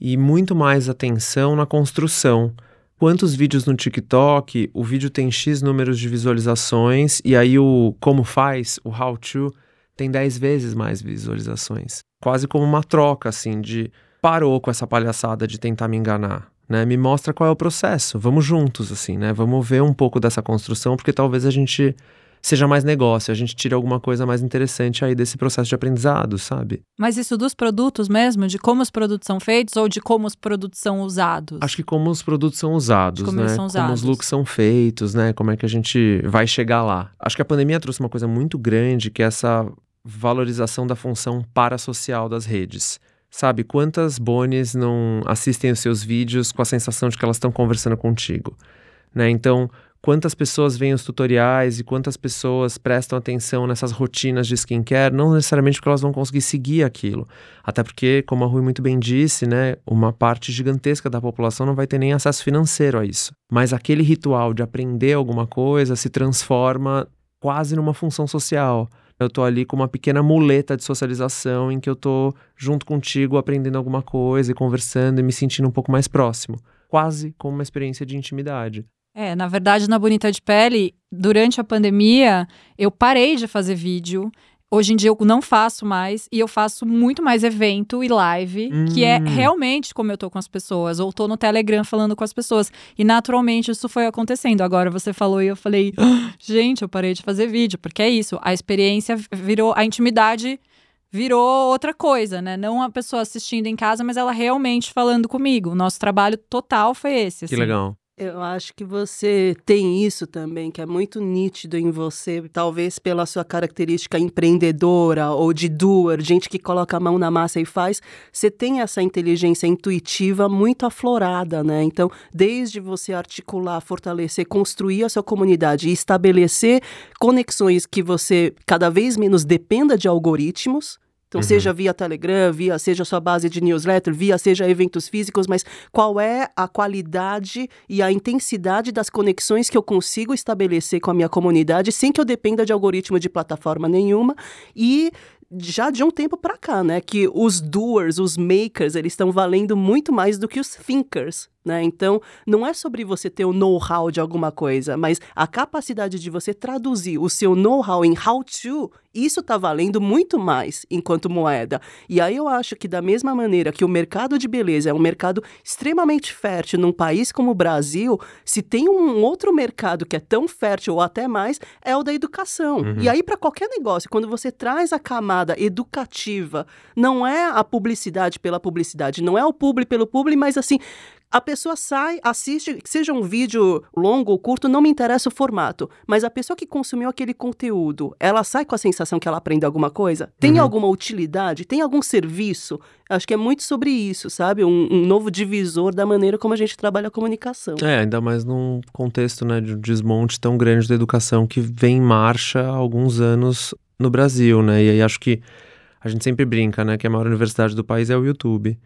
e muito mais atenção na construção quantos vídeos no TikTok, o vídeo tem X números de visualizações e aí o como faz, o how to, tem 10 vezes mais visualizações. Quase como uma troca, assim, de parou com essa palhaçada de tentar me enganar. Né, me mostra qual é o processo. Vamos juntos, assim, né? Vamos ver um pouco dessa construção, porque talvez a gente seja mais negócio, a gente tire alguma coisa mais interessante aí desse processo de aprendizado, sabe? Mas isso dos produtos mesmo, de como os produtos são feitos ou de como os produtos são usados? Acho que como os produtos são usados, como né? São usados. Como os looks são feitos, né? Como é que a gente vai chegar lá? Acho que a pandemia trouxe uma coisa muito grande, que é essa valorização da função parasocial das redes. Sabe, quantas bones não assistem os seus vídeos com a sensação de que elas estão conversando contigo? Né? Então, quantas pessoas veem os tutoriais e quantas pessoas prestam atenção nessas rotinas de skincare, não necessariamente porque elas vão conseguir seguir aquilo. Até porque, como a Rui muito bem disse, né, uma parte gigantesca da população não vai ter nem acesso financeiro a isso. Mas aquele ritual de aprender alguma coisa se transforma quase numa função social. Eu tô ali com uma pequena muleta de socialização em que eu tô junto contigo aprendendo alguma coisa e conversando e me sentindo um pouco mais próximo. Quase como uma experiência de intimidade. É, na verdade, na Bonita de Pele, durante a pandemia, eu parei de fazer vídeo. Hoje em dia eu não faço mais e eu faço muito mais evento e live, hum. que é hum. realmente como eu tô com as pessoas, ou tô no Telegram falando com as pessoas. E naturalmente isso foi acontecendo. Agora você falou e eu falei, ah, *gasps* gente, eu parei de fazer vídeo, porque é isso, a experiência virou, a intimidade virou outra coisa, né? Não a pessoa assistindo em casa, mas ela realmente falando comigo. O nosso trabalho total foi esse. Assim. Que legal. Eu acho que você tem isso também, que é muito nítido em você, talvez pela sua característica empreendedora ou de doer, gente que coloca a mão na massa e faz. Você tem essa inteligência intuitiva muito aflorada, né? Então, desde você articular, fortalecer, construir a sua comunidade e estabelecer conexões que você cada vez menos dependa de algoritmos, então, uhum. seja via Telegram, via seja sua base de newsletter, via seja eventos físicos, mas qual é a qualidade e a intensidade das conexões que eu consigo estabelecer com a minha comunidade sem que eu dependa de algoritmo de plataforma nenhuma e já de um tempo para cá, né, que os doers, os makers, eles estão valendo muito mais do que os thinkers, né? Então, não é sobre você ter o know-how de alguma coisa, mas a capacidade de você traduzir o seu know-how em how to, isso está valendo muito mais enquanto moeda. E aí eu acho que da mesma maneira que o mercado de beleza é um mercado extremamente fértil num país como o Brasil, se tem um outro mercado que é tão fértil ou até mais, é o da educação. Uhum. E aí para qualquer negócio, quando você traz a camada educativa, não é a publicidade pela publicidade, não é o publi pelo publi, mas assim, a pessoa sai, assiste, seja um vídeo longo ou curto, não me interessa o formato, mas a pessoa que consumiu aquele conteúdo, ela sai com a sensação que ela aprende alguma coisa? Tem uhum. alguma utilidade? Tem algum serviço? Acho que é muito sobre isso, sabe? Um, um, novo divisor da maneira como a gente trabalha a comunicação. É, ainda mais num contexto né, de um desmonte tão grande da educação que vem em marcha há alguns anos no Brasil, né? E aí acho que a gente sempre brinca, né? Que a maior universidade do país é o YouTube.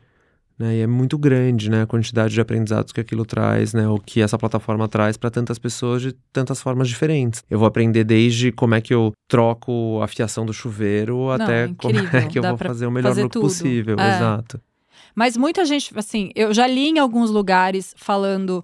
Né? E é muito grande né, a quantidade de aprendizados que aquilo traz, né, o que essa plataforma traz para tantas pessoas de tantas formas diferentes. Eu vou aprender desde como é que eu troco a fiação do chuveiro Não, até *laughs* como é que eu vou fazer o melhor fazer look tudo. possível. É. Exato. Mas muita gente, assim, eu já li em alguns lugares falando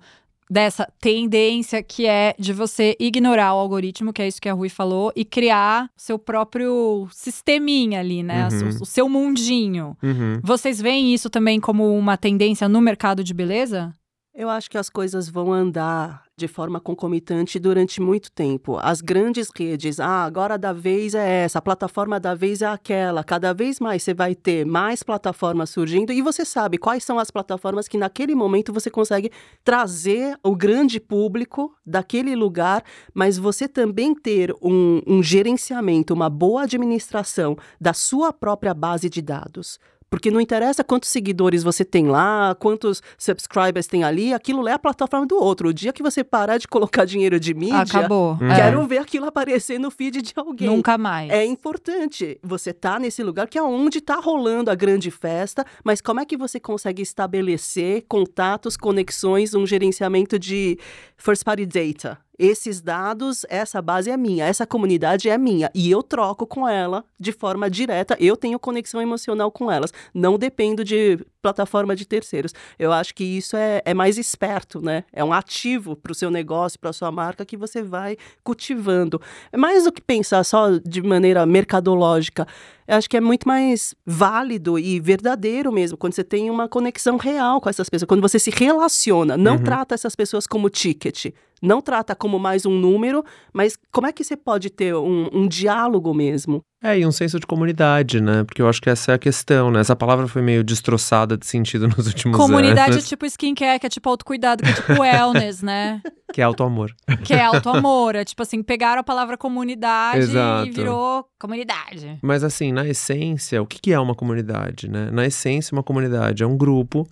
dessa tendência que é de você ignorar o algoritmo, que é isso que a Rui falou, e criar seu próprio sisteminha ali, né? Uhum. O, o seu mundinho. Uhum. Vocês veem isso também como uma tendência no mercado de beleza? Eu acho que as coisas vão andar de forma concomitante durante muito tempo. As grandes redes, ah, agora da vez é essa, a plataforma da vez é aquela. Cada vez mais você vai ter mais plataformas surgindo e você sabe quais são as plataformas que naquele momento você consegue trazer o grande público daquele lugar, mas você também ter um, um gerenciamento, uma boa administração da sua própria base de dados. Porque não interessa quantos seguidores você tem lá, quantos subscribers tem ali, aquilo é a plataforma do outro. O dia que você parar de colocar dinheiro de mídia, Acabou. É. quero ver aquilo aparecer no feed de alguém. Nunca mais. É importante você tá nesse lugar que é onde tá rolando a grande festa, mas como é que você consegue estabelecer contatos, conexões, um gerenciamento de first party data? Esses dados, essa base é minha, essa comunidade é minha e eu troco com ela de forma direta, eu tenho conexão emocional com elas, não dependo de plataforma de terceiros. Eu acho que isso é, é mais esperto, né? É um ativo para o seu negócio, para a sua marca que você vai cultivando. É mais do que pensar só de maneira mercadológica. Eu acho que é muito mais válido e verdadeiro mesmo quando você tem uma conexão real com essas pessoas, quando você se relaciona, não Uhum. trata essas pessoas como ticket, não trata como mais um número, mas como é que você pode ter um, um diálogo mesmo? É, e um senso de comunidade, né? Porque eu acho que essa é a questão, né? Essa palavra foi meio destroçada de sentido *laughs* nos últimos Comunidade anos. tipo skincare, que é tipo autocuidado, que é tipo wellness, né? *laughs* Que é auto-amor. Que é auto-amor. É tipo assim, pegaram a palavra comunidade Exato. e virou comunidade. Mas assim, na essência, o que é uma comunidade, né? Na essência, uma comunidade é um grupo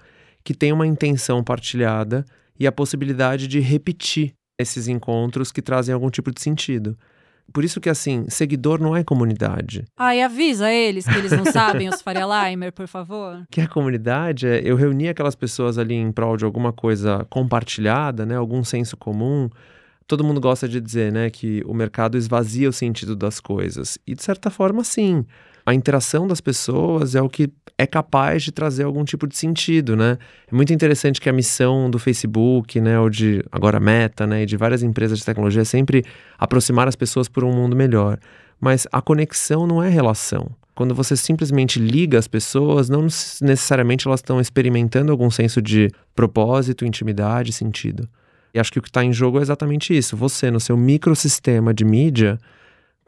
que tem uma intenção partilhada e a possibilidade de repetir esses encontros que trazem algum tipo de sentido. Por isso que, assim, seguidor não é comunidade. Ai, avisa eles que eles não *laughs* sabem, os Faria Limer, por favor. Que a comunidade é eu reunir aquelas pessoas ali em prol de alguma coisa compartilhada, né? Algum senso comum. Todo mundo gosta de dizer, né, que o mercado esvazia o sentido das coisas. E de certa forma, sim. A interação das pessoas é o que é capaz de trazer algum tipo de sentido, né? É muito interessante que a missão do Facebook, né, ou de agora Meta, né, e de várias empresas de tecnologia é sempre aproximar as pessoas por um mundo melhor. Mas a conexão não é relação. Quando você simplesmente liga as pessoas, não necessariamente elas estão experimentando algum senso de propósito, intimidade, sentido. E acho que o que está em jogo é exatamente isso. Você, no seu microsistema de mídia,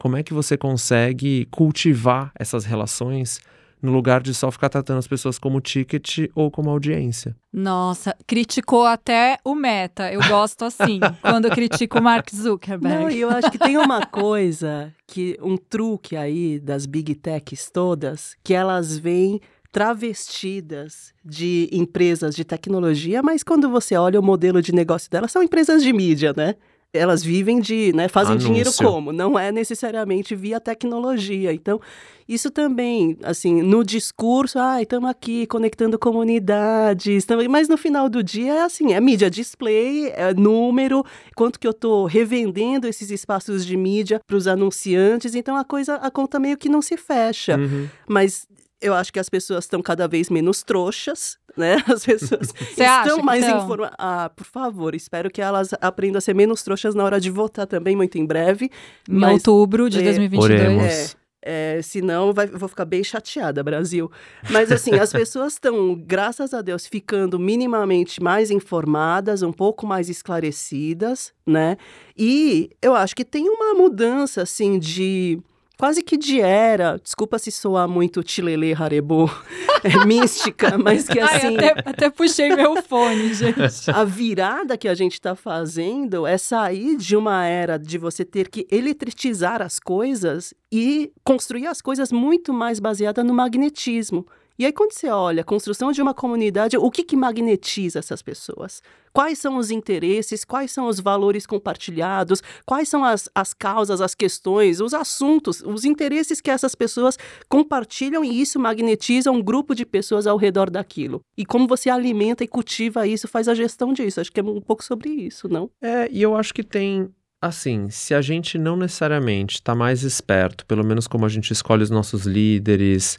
como é que você consegue cultivar essas relações no lugar de só ficar tratando as pessoas como ticket ou como audiência? Nossa, criticou até o Meta. Eu gosto assim, *laughs* quando eu critico o Mark Zuckerberg. Não, e eu acho que tem uma coisa, que um truque aí das big techs todas, que elas vêm travestidas de empresas de tecnologia, mas quando você olha o modelo de negócio delas, são empresas de mídia, né? Elas vivem de, né, fazem Anúncio. dinheiro como? Não é necessariamente via tecnologia. Então, isso também, assim, no discurso, ah, estamos aqui conectando comunidades, tamo... mas no final do dia é assim, é mídia display, é número, quanto que eu estou revendendo esses espaços de mídia para os anunciantes, então a coisa, a conta meio que não se fecha. Uhum. Mas eu acho que as pessoas estão cada vez menos trouxas, né? *laughs* As pessoas *laughs* estão mais informadas. Ah, por favor, espero que elas aprendam a ser menos trouxas na hora de votar também, muito em breve. Em Mas outubro de é, 2022. Oremos. é, senão vai, eu vou ficar bem chateada, Brasil. Mas assim, as pessoas estão, graças a Deus, ficando minimamente mais informadas, um pouco mais esclarecidas, né? E eu acho que tem uma mudança, assim, de quase que de era, desculpa se soar muito tilelê, harebô, *laughs* é, mística, mas que Ai, assim... até, até puxei meu fone, *laughs* gente. A virada que a gente está fazendo é sair de uma era de você ter que eletrizar as coisas e construir as coisas muito mais baseada no magnetismo. E aí, quando você olha a construção de uma comunidade, o que, que magnetiza essas pessoas? Quais são os interesses, quais são os valores compartilhados, quais são as, as causas, as questões, os assuntos, os interesses que essas pessoas compartilham e isso magnetiza um grupo de pessoas ao redor daquilo. E como você alimenta e cultiva isso, faz a gestão disso. Acho que é um pouco sobre isso, não? É, e eu acho que tem. Assim, se a gente não necessariamente está mais esperto, pelo menos como a gente escolhe os nossos líderes,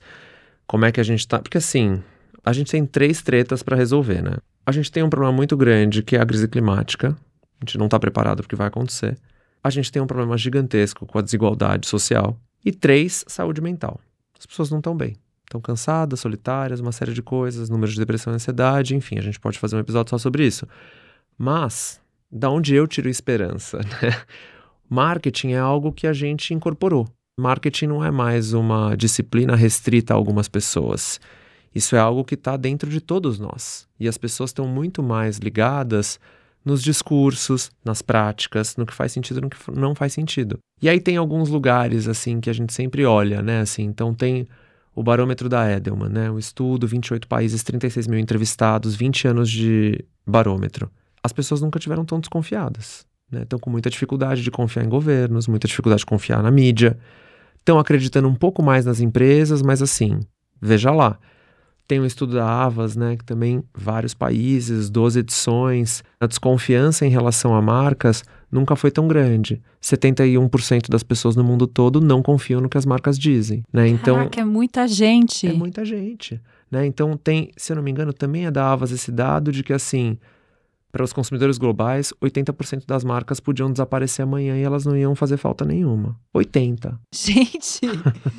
como é que a gente tá. Porque assim, A gente tem três tretas para resolver, né? A gente tem um problema muito grande que é a crise climática. A gente não está preparado porque vai acontecer. A gente tem um problema gigantesco com a desigualdade social. E três, saúde mental. As pessoas não estão bem. Estão cansadas, solitárias, uma série de coisas, número de depressão e ansiedade, enfim, a gente pode fazer um episódio só sobre isso. Mas, da onde eu tiro esperança? *laughs* Né? Marketing é algo que a gente incorporou. Marketing não é mais uma disciplina restrita a algumas pessoas. Isso é algo que está dentro de todos nós. E as pessoas estão muito mais ligadas nos discursos, nas práticas, no que faz sentido e no que não faz sentido. E aí tem alguns lugares assim que a gente sempre olha, né? Assim, então tem o barômetro da Edelman, né? O estudo, 28 países, 36 mil entrevistados, 20 anos de barômetro. As pessoas nunca tiveram tão desconfiadas. Né? Estão com muita dificuldade de confiar em governos, muita dificuldade de confiar na mídia. Estão acreditando um pouco mais nas empresas, mas assim, veja lá. Tem um estudo da Avas, né, que também vários países, 12 edições. A desconfiança em relação a marcas nunca foi tão grande. 71% das pessoas no mundo todo não confiam no que as marcas dizem, né? Então, Caraca, é muita gente. É muita gente, né? Então tem, se eu não me engano, também é da Avas esse dado de que assim, para os consumidores globais, 80% das marcas podiam desaparecer amanhã e elas não iam fazer falta nenhuma. 80. Gente.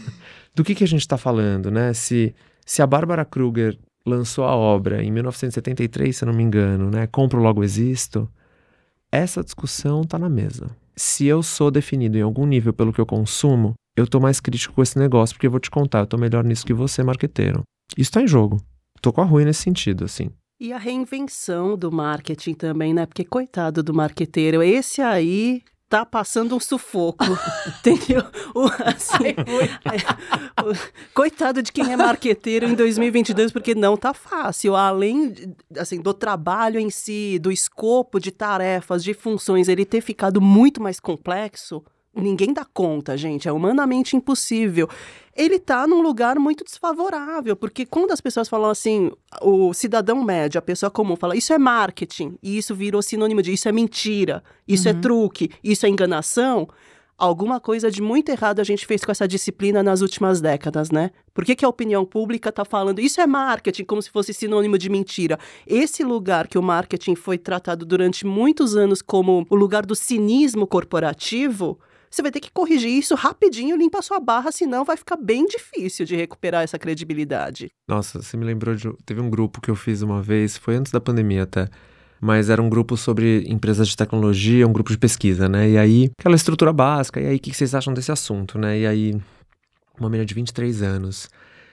*laughs* Do que que a gente está falando, né? Se se a Bárbara Kruger lançou a obra em 1973, se eu não me engano, né? Compro logo existo. Essa discussão está na mesa. Se eu sou definido em algum nível pelo que eu consumo, eu tô mais crítico com esse negócio, porque eu vou te contar, eu tô melhor nisso que você, marqueteiro. Isso tá em jogo. Tô com a ruim nesse sentido, assim. E a reinvenção do marketing também, né? Porque coitado do marqueteiro, esse aí tá passando um sufoco, *laughs* entendeu? O, assim, o, coitado de quem é marqueteiro em 2022, porque não tá fácil. Além, assim, do trabalho em si, do escopo de tarefas, de funções, ele ter ficado muito mais complexo, ninguém dá conta, gente. É humanamente impossível. Ele está num lugar muito desfavorável, porque quando as pessoas falam assim, o cidadão médio, a pessoa comum, fala isso é marketing, e isso virou sinônimo de isso é mentira, isso é uhum. é truque, isso é enganação. Alguma coisa de muito errado a gente fez com essa disciplina nas últimas décadas, né? Por que, que a opinião pública está falando isso é marketing, como se fosse sinônimo de mentira? Esse lugar que o marketing foi tratado durante muitos anos como o lugar do cinismo corporativo, você vai ter que corrigir isso rapidinho, limpa a sua barra, senão vai ficar bem difícil de recuperar essa credibilidade. Nossa, você me lembrou de. Teve um grupo que eu fiz uma vez, foi antes da pandemia até. Mas era um grupo sobre empresas de tecnologia, um grupo de pesquisa, né? E aí, aquela estrutura básica, e aí, o que vocês acham desse assunto, né? E aí, uma menina de 23 anos.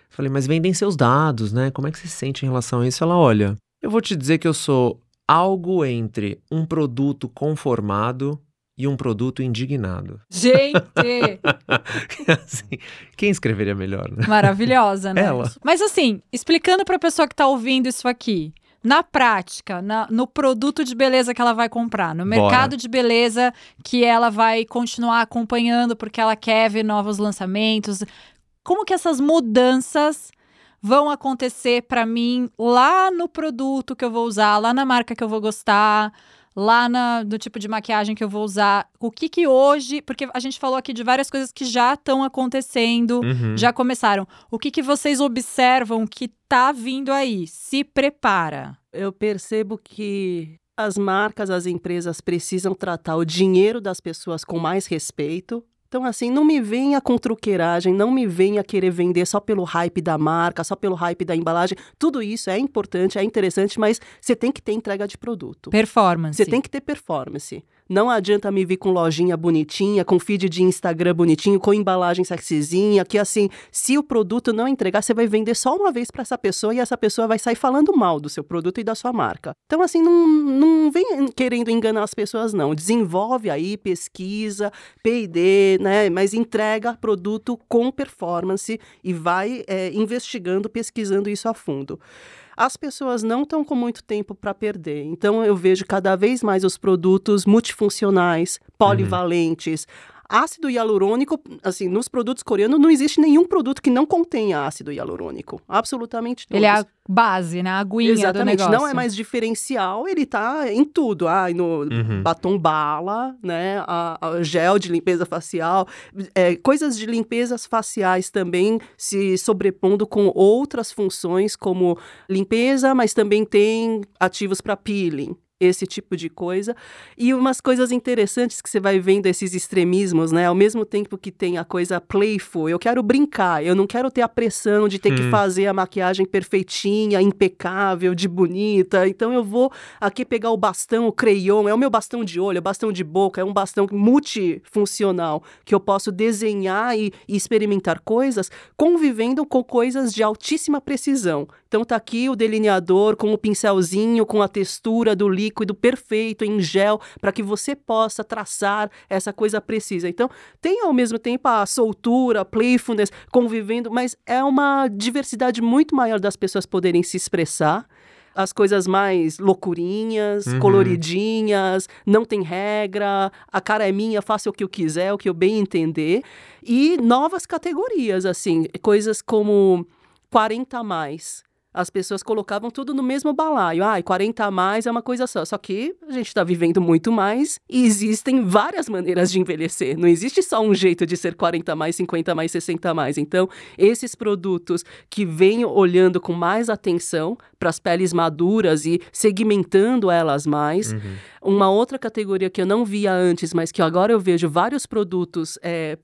Falei, mas vendem seus dados, né? Como é que você se sente em relação a isso? Ela, olha, eu vou te dizer que eu sou algo entre um produto conformado e um produto indignado. Gente! *laughs* assim, quem escreveria melhor, né? Maravilhosa, né? Ela. Mas assim, explicando para a pessoa que está ouvindo isso aqui, na prática, na, no produto de beleza que ela vai comprar, no mercado Bora. de beleza que ela vai continuar acompanhando porque ela quer ver novos lançamentos, como que essas mudanças vão acontecer para mim lá no produto que eu vou usar, lá na marca que eu vou gostar? Lá na, no tipo de maquiagem que eu vou usar, o que que hoje, porque a gente falou aqui de várias coisas que já estão acontecendo, uhum. já começaram. O que que vocês observam que tá vindo aí? Se prepara. Eu percebo que as marcas, as empresas precisam tratar o dinheiro das pessoas com mais respeito. Então, assim, não me venha com truqueiragem, não me venha querer vender só pelo hype da marca, só pelo hype da embalagem. Tudo isso é importante, é interessante, mas você tem que ter entrega de produto. Performance. Você tem que ter performance. Não adianta me vir com lojinha bonitinha, com feed de Instagram bonitinho, com embalagem sexyzinha, que assim, se o produto não entregar, você vai vender só uma vez para essa pessoa e essa pessoa vai sair falando mal do seu produto e da sua marca. Então, assim, não, não vem querendo enganar as pessoas, não. Desenvolve aí, pesquisa, PD, né? Mas entrega produto com performance e vai é, investigando, pesquisando isso a fundo as pessoas não estão com muito tempo para perder. Então eu vejo cada vez mais os produtos multifuncionais, polivalentes. Uhum Ácido hialurônico, assim, nos produtos coreanos não existe nenhum produto que não contenha ácido hialurônico. Absolutamente todos. Ele é a base, né? A aguinha Exatamente, do negócio. não é mais diferencial, ele tá em tudo. Ah, no Uhum. batom bala, né? A, a gel de limpeza facial, é, coisas de limpezas faciais também se sobrepondo com outras funções como limpeza, mas também tem ativos para peeling. Esse tipo de coisa. E umas coisas interessantes que você vai vendo esses extremismos, né? Ao mesmo tempo que tem a coisa playful, eu quero brincar, eu não quero ter a pressão de ter que Hum. fazer a maquiagem perfeitinha, impecável, de bonita. Então eu vou aqui pegar o bastão, o crayon, é o meu bastão de olho, é bastão de boca, é um bastão multifuncional que eu posso desenhar e, e experimentar coisas convivendo com coisas de altíssima precisão. Então tá aqui o delineador com o pincelzinho, com a textura do líquido perfeito em gel, para que você possa traçar essa coisa precisa. Então tem ao mesmo tempo a soltura, a playfulness convivendo, mas é uma diversidade muito maior das pessoas poderem se expressar. As coisas mais loucurinhas, Uhum. coloridinhas, não tem regra, a cara é minha, faça o que eu quiser, o que eu bem entender. E novas categorias, assim, coisas como 40 a mais. As pessoas colocavam tudo no mesmo balaio. Ah, 40 a mais é uma coisa só. Só que a gente está vivendo muito mais e existem várias maneiras de envelhecer. Não existe só um jeito de ser 40 a mais, 50 a mais, 60 a mais. Então, esses produtos que vêm olhando com mais atenção para as peles maduras e segmentando elas mais. Uhum. Uma outra categoria que eu não via antes, mas que agora eu vejo vários produtos é,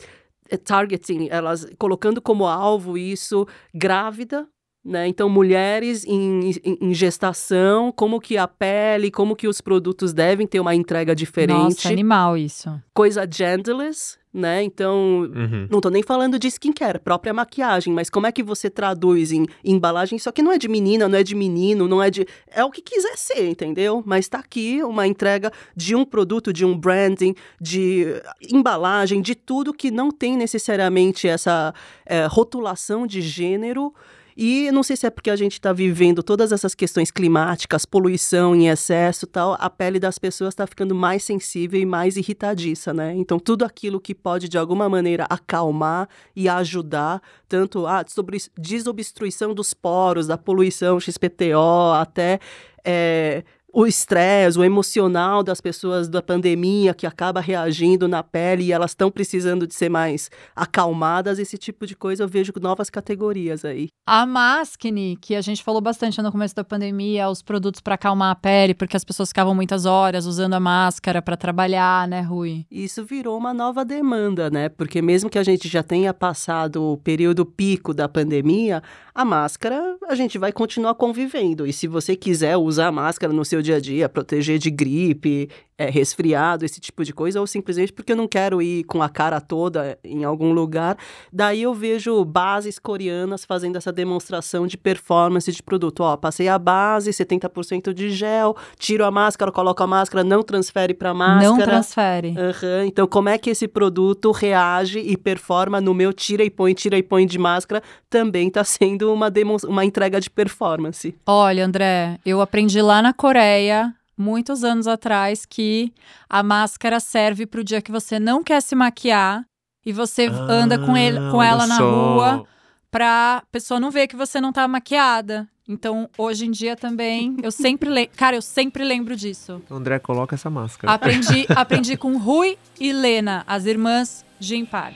é, targeting, elas colocando como alvo isso grávida. Né? Então, mulheres em, em, em gestação, como que a pele, como que os produtos devem ter uma entrega diferente. Nossa, animal isso. Coisa genderless, né? Então, Uhum. não tô nem falando de skincare, própria maquiagem, mas como é que você traduz em, em embalagem? Isso aqui não é de menina, não é de menino, não é de. É o que quiser ser, entendeu? Mas tá aqui uma entrega de um produto, de um branding, de embalagem, de tudo que não tem necessariamente essa eh, rotulação de gênero. E não sei se é porque a gente está vivendo todas essas questões climáticas, poluição em excesso tal, a pele das pessoas está ficando mais sensível e mais irritadiça, né? Então, tudo aquilo que pode, de alguma maneira, acalmar e ajudar, tanto a desobstru- desobstruição dos poros, da poluição XPTO, até é, o estresse, o emocional das pessoas da pandemia que acaba reagindo na pele e elas estão precisando de ser mais acalmadas, esse tipo de coisa eu vejo novas categorias aí. A Maskne, que a gente falou bastante no começo da pandemia, os produtos para acalmar a pele, porque as pessoas ficavam muitas horas usando a máscara para trabalhar, né, Rui? Isso virou uma nova demanda, né? Porque mesmo que a gente já tenha passado o período pico da pandemia, a máscara a gente vai continuar convivendo. E se você quiser usar a máscara no seu dia a dia, proteger de gripe, é, resfriado, esse tipo de coisa, ou simplesmente porque eu não quero ir com a cara toda em algum lugar, daí eu vejo bases coreanas fazendo essa demonstração de performance de produto. Ó, passei a base, 70% de gel, tiro a máscara, coloco a máscara, não transfere para máscara. Não transfere. Aham, Então, como é que esse produto reage e performa no meu tira e põe, tira e põe de máscara? Também está sendo uma, uma entrega de performance. Olha, André, eu aprendi lá na Coreia, muitos anos atrás, que a máscara serve para o dia que você não quer se maquiar e você anda com, ele, com Ah, ela na só. rua pra pessoa não ver que você não tá maquiada. Então, hoje em dia também, eu sempre lembro. Cara, eu sempre lembro disso. André, coloca essa máscara. Aprendi, aprendi com Rui e Lena, as irmãs Gimpar.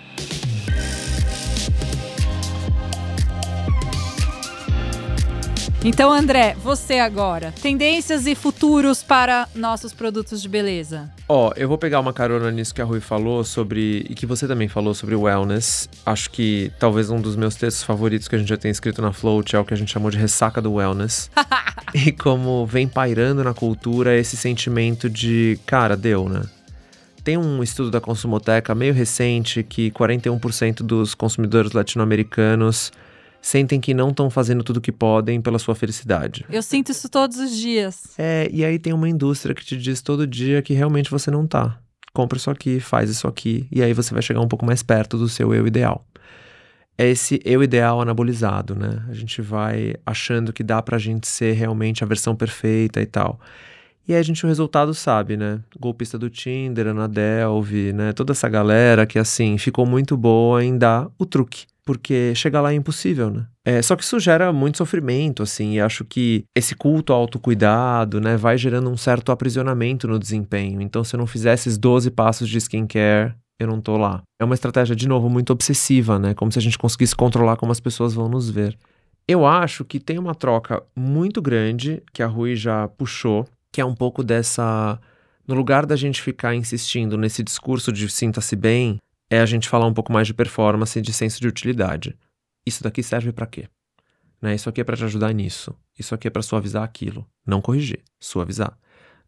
Então, André, você agora. Tendências e futuros para nossos produtos de beleza. Ó, eu vou pegar uma carona nisso que a Rui falou sobre. e que você também falou sobre wellness. Acho que talvez um dos meus textos favoritos que a gente já tem escrito na Float é o que a gente chamou de ressaca do wellness. *laughs* e como vem pairando na cultura esse sentimento de, cara, deu, né? Tem um estudo da Consumoteca meio recente que 41% dos consumidores latino-americanos sentem que não estão fazendo tudo o que podem pela sua felicidade. Eu sinto isso todos os dias. É, e aí tem uma indústria que te diz todo dia que realmente você não tá. Compra isso aqui, faz isso aqui, e aí você vai chegar um pouco mais perto do seu eu ideal. É esse eu ideal anabolizado, né? A gente vai achando que dá pra gente ser realmente a versão perfeita e tal. E aí a gente o resultado sabe, né? Golpista do Tinder, Ana Delve, né? Toda essa galera que assim ficou muito boa em dar o truque. Porque chegar lá é impossível, né? É, só que isso gera muito sofrimento, assim, e acho que esse culto ao autocuidado, né, vai gerando um certo aprisionamento no desempenho. Então, se eu não fizer esses 12 passos de skincare, eu não tô lá. É uma estratégia, de novo, muito obsessiva, né? Como se a gente conseguisse controlar como as pessoas vão nos ver. Eu acho que tem uma troca muito grande que a Rui já puxou, que é um pouco dessa. No lugar da gente ficar insistindo nesse discurso de sinta-se bem, é a gente falar um pouco mais de performance e de senso de utilidade. Isso daqui serve para quê? Né? Isso aqui é para te ajudar nisso. Isso aqui é para suavizar aquilo. Não corrigir, suavizar.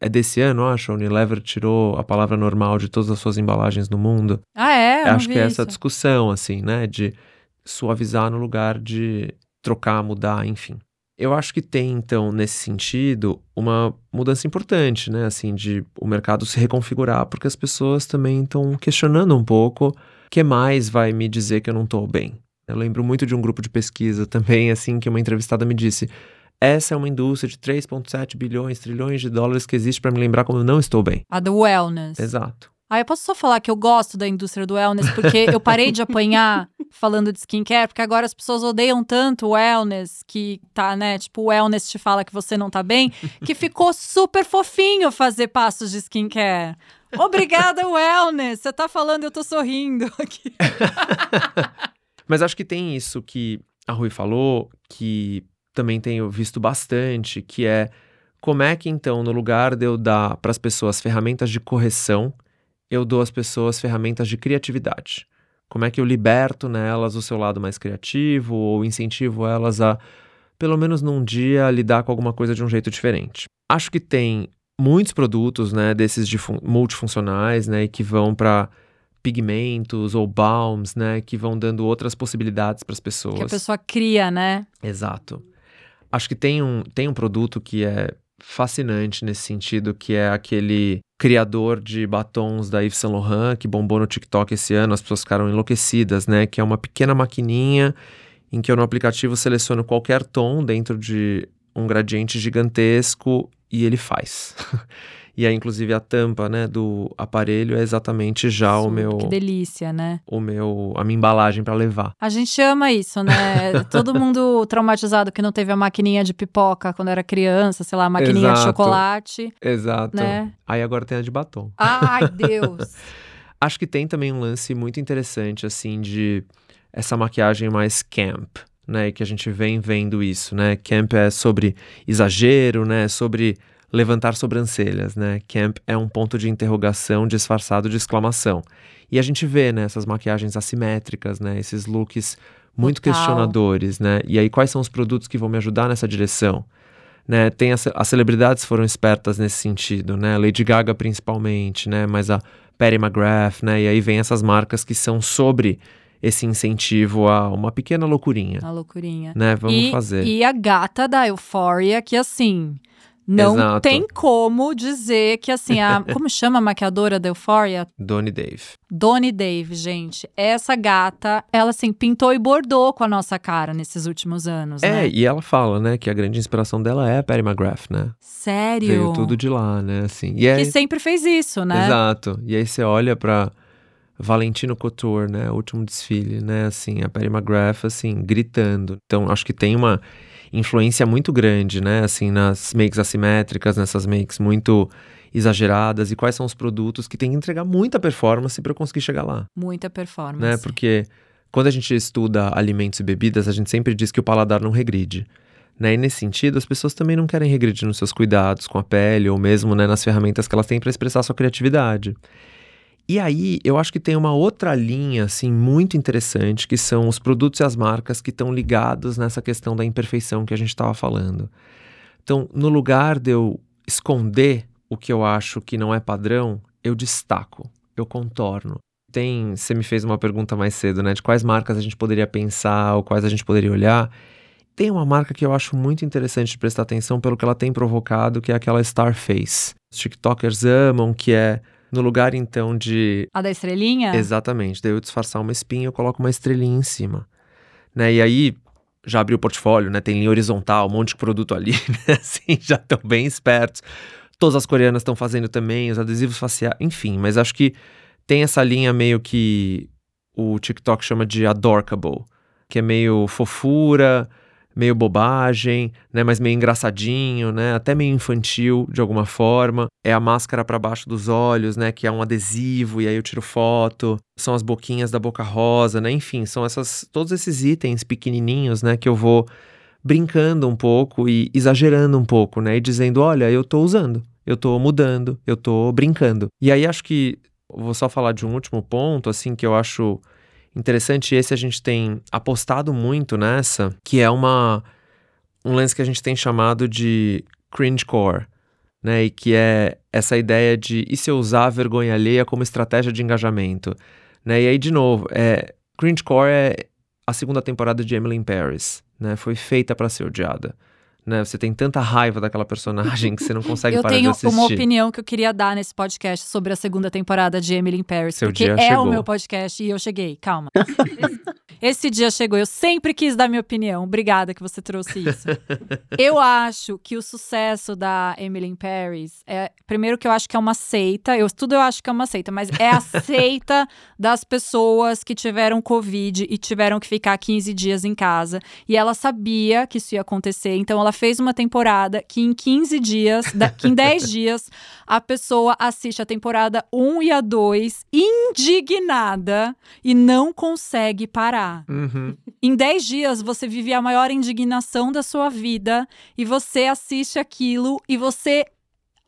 É desse ano, acho, a Unilever tirou a palavra normal de todas as suas embalagens no mundo. Ah, é? Eu acho que é isso. essa discussão, assim, né? De suavizar no lugar de trocar, mudar, enfim. Eu acho que tem, então, nesse sentido, uma mudança importante, né? Assim, de o mercado se reconfigurar, porque as pessoas também estão questionando um pouco o que mais vai me dizer que eu não estou bem. Eu lembro muito de um grupo de pesquisa também, assim, que uma entrevistada me disse: essa é uma indústria de 3,7 bilhões, trilhões de dólares que existe para me lembrar como eu não estou bem. A do wellness. Exato. Ah, eu posso só falar que eu gosto da indústria do wellness, porque eu parei de apanhar *laughs* falando de skincare, porque agora as pessoas odeiam tanto o wellness, que tá, né? Tipo, o wellness te fala que você não tá bem, que ficou super fofinho fazer passos de skincare. Obrigada, wellness! Você tá falando, eu tô sorrindo aqui. *laughs* Mas acho que tem isso que a Rui falou, que também tenho visto bastante, que é como é que então, no lugar de eu dar para as pessoas ferramentas de correção, eu dou às pessoas ferramentas de criatividade. Como é que eu liberto nelas o seu lado mais criativo ou incentivo elas a, pelo menos num dia, lidar com alguma coisa de um jeito diferente? Acho que tem muitos produtos, né, desses de multifuncionais, né, que vão para pigmentos ou balms, né, que vão dando outras possibilidades para as pessoas. Que a pessoa cria, né? Exato. Acho que tem um, tem um produto que é fascinante nesse sentido, que é aquele criador de batons da Yves Saint Laurent, que bombou no TikTok esse ano, as pessoas ficaram enlouquecidas, né? Que é uma pequena maquininha em que eu no aplicativo seleciono qualquer tom dentro de um gradiente gigantesco e ele faz. *laughs* E aí, inclusive, a tampa, né, do aparelho é exatamente já o meu. Que delícia, né? O meu. a minha embalagem para levar. A gente ama isso, né? *laughs* Todo mundo traumatizado que não teve a maquininha de pipoca quando era criança, sei lá, a maquininha Exato. de chocolate. Exato. Né? Aí agora tem a de batom. Ai, *laughs* Deus! Acho que tem também um lance muito interessante, assim, de essa maquiagem mais camp, né? E que a gente vem vendo isso, né? Camp é sobre exagero, né? Sobre levantar sobrancelhas, né? Camp é um ponto de interrogação disfarçado de exclamação. E a gente vê, né, essas maquiagens assimétricas, né, esses looks muito Total. questionadores, né? E aí quais são os produtos que vão me ajudar nessa direção? Né, tem as, as celebridades foram espertas nesse sentido, né? Lady Gaga principalmente, né? Mas a Patty McGrath, né? E aí vem essas marcas que são sobre esse incentivo a uma pequena loucurinha, Uma loucurinha. né? Vamos e, fazer. E a gata da Euphoria, que assim. Não Exato. tem como dizer que, assim, a. *laughs* Como chama a maquiadora da Euphoria? Donny Dave. Donny Dave, gente. Essa gata, ela, assim, pintou e bordou com a nossa cara nesses últimos anos, É, né? e ela fala, né, que a grande inspiração dela é a Patty McGrath, né? Sério. Veio tudo de lá, né, assim. E aí, Que sempre fez isso, né? Exato. E aí você olha pra Valentino Couture, né, o último desfile, né, assim, a Patty McGrath, assim, gritando. Então, acho que tem uma influência muito grande, né, assim, nas makes assimétricas, nessas makes muito exageradas e quais são os produtos que tem que entregar muita performance para conseguir chegar lá, Muita performance. né? Porque quando a gente estuda alimentos e bebidas, a gente sempre diz que o paladar não regride. Né? E nesse sentido, as pessoas também não querem regredir nos seus cuidados com a pele ou mesmo né, nas ferramentas que elas têm para expressar sua criatividade. E aí, eu acho que tem uma outra linha, assim, muito interessante, que são os produtos e as marcas que estão ligados nessa questão da imperfeição que a gente estava falando. Então, no lugar de eu esconder o que eu acho que não é padrão, eu destaco, eu contorno. Tem, você me fez uma pergunta mais cedo, né, de quais marcas a gente poderia pensar ou quais a gente poderia olhar. Tem uma marca que eu acho muito interessante de prestar atenção pelo que ela tem provocado, que é aquela Starface. Os TikTokers amam, que é no lugar então de A da estrelinha? Exatamente. Daí eu disfarçar uma espinha, eu coloco uma estrelinha em cima. Né? E aí, já abri o portfólio, né? Tem linha horizontal, um monte de produto ali, *laughs* né? Assim, já estão bem espertos. todas as coreanas estão fazendo também, os adesivos faciais, enfim, mas acho que tem essa linha meio que o TikTok chama de adorkable, que é meio fofura, meio bobagem, né, mas meio engraçadinho, né, até meio infantil de alguma forma. É a máscara para baixo dos olhos, né, que é um adesivo e aí eu tiro foto. São as boquinhas da boca rosa, né? Enfim, são essas todos esses itens pequenininhos, né, que eu vou brincando um pouco e exagerando um pouco, né, e dizendo, olha, eu tô usando, eu tô mudando, eu tô brincando. E aí acho que vou só falar de um último ponto, assim, que eu acho interessante. Esse a gente tem apostado muito nessa, que é uma um lance que a gente tem chamado de cringecore, né? E que é essa ideia de e se eu usar a vergonha alheia como estratégia de engajamento, né? E aí de novo, é cringecore é a segunda temporada de Emily in Paris, né? Foi feita para ser odiada né? Você tem tanta raiva daquela personagem que você não consegue *laughs* parar de assistir. Eu tenho uma opinião que eu queria dar nesse podcast sobre a segunda temporada de Emily in Paris, Seu porque é chegou. o meu podcast e eu cheguei. Calma. *laughs* Esse dia chegou. Eu sempre quis dar minha opinião. Obrigada que você trouxe isso. *laughs* eu acho que o sucesso da Emily in Paris é primeiro que eu acho que é uma seita. Eu tudo eu acho que é uma seita, mas é a seita das pessoas que tiveram covid e tiveram que ficar 15 dias em casa. E ela sabia que isso ia acontecer, então ela fez uma temporada que em 15 dias, que em 10 *laughs* dias, a pessoa assiste a temporada 1 e a 2 indignada e não consegue parar. Uhum. Em 10 dias, você vive a maior indignação da sua vida e você assiste aquilo e você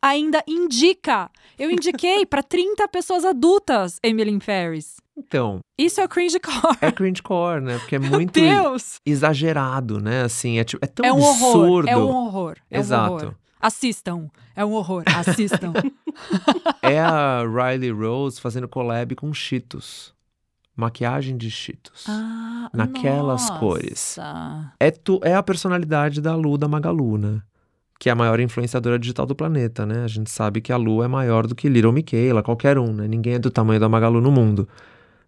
ainda indica. Eu indiquei para 30 pessoas adultas Emily Paris. Então. Isso é cringecore. É cringecore, né? Porque é *laughs* muito Deus. exagerado, né? Assim, é, tipo, é tão é um absurdo. Horror, é um horror. É Exato. Um horror. Assistam. É um horror. Assistam. *laughs* é a *laughs* Riley Rose fazendo collab com Cheetos. Maquiagem de Cheetos. Ah, naquelas nossa. cores. É, tu, é a personalidade da Lu da Magalu, né? Que é a maior influenciadora digital do planeta, né? A gente sabe que a Lu é maior do que Little Michaela, qualquer um, né? Ninguém é do tamanho da Magalu no mundo.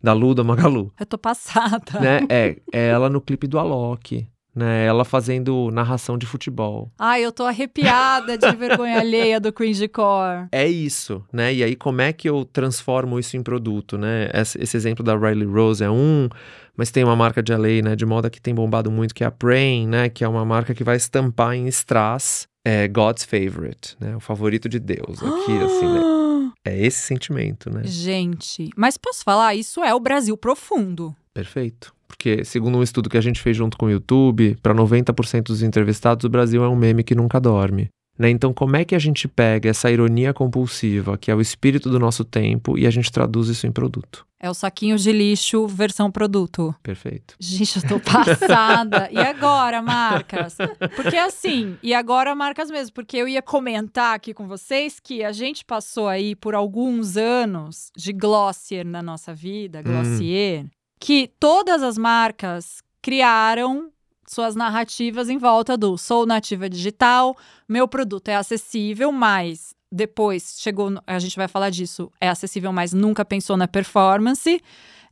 Da Lu da Magalu. Eu tô passada. Né? *laughs* É, é ela no clipe do Alok. Né? Ela fazendo narração de futebol. Ai, eu tô arrepiada de *laughs* vergonha alheia do cringecore. É isso, né? E aí, como é que eu transformo isso em produto, né? Esse, esse exemplo da Riley Rose é um, mas tem uma marca de LA, né, de moda que tem bombado muito, que é a Prain, né? Que é uma marca que vai estampar em strass é, God's favorite, né? O favorito de Deus. Aqui, assim, né? *gasps* É esse sentimento, né? Gente, mas posso falar? Isso é o Brasil profundo. Perfeito. Porque, segundo um estudo que a gente fez junto com o YouTube, para 90% dos entrevistados, o Brasil é um meme que nunca dorme. Né? Então, como é que a gente pega essa ironia compulsiva, que é o espírito do nosso tempo, e a gente traduz isso em produto? É o saquinho de lixo versão produto. Perfeito. Gente, eu tô *laughs* passada. e agora, marcas? Porque assim, e agora marcas mesmo, porque eu ia comentar aqui com vocês que a gente passou aí por alguns anos de Glossier na nossa vida, Glossier, hum. que todas as marcas criaram suas narrativas em volta do sou nativa digital, meu produto é acessível, mas depois chegou, a gente vai falar disso, é acessível, mas nunca pensou na performance.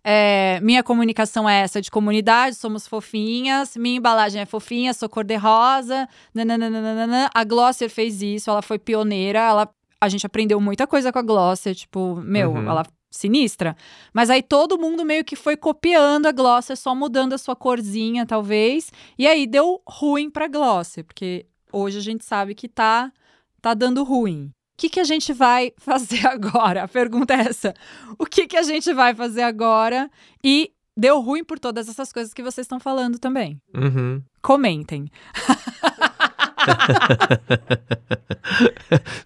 É, minha comunicação é essa de comunidade, somos fofinhas, minha embalagem é fofinha, sou cor-de-rosa. A Glossier fez isso, ela foi pioneira, ela, a gente aprendeu muita coisa com a Glossier, tipo, meu, uhum. ela sinistra. Mas aí todo mundo meio que foi copiando a Glossier, só mudando a sua corzinha, talvez. E aí deu ruim pra Glossier, porque hoje a gente sabe que tá, tá dando ruim. O que, que a gente vai *laughs* fazer agora? A pergunta é essa. O que, que a gente vai fazer agora? E deu ruim por todas essas coisas que vocês estão falando também. Uhum. Comentem. *laughs*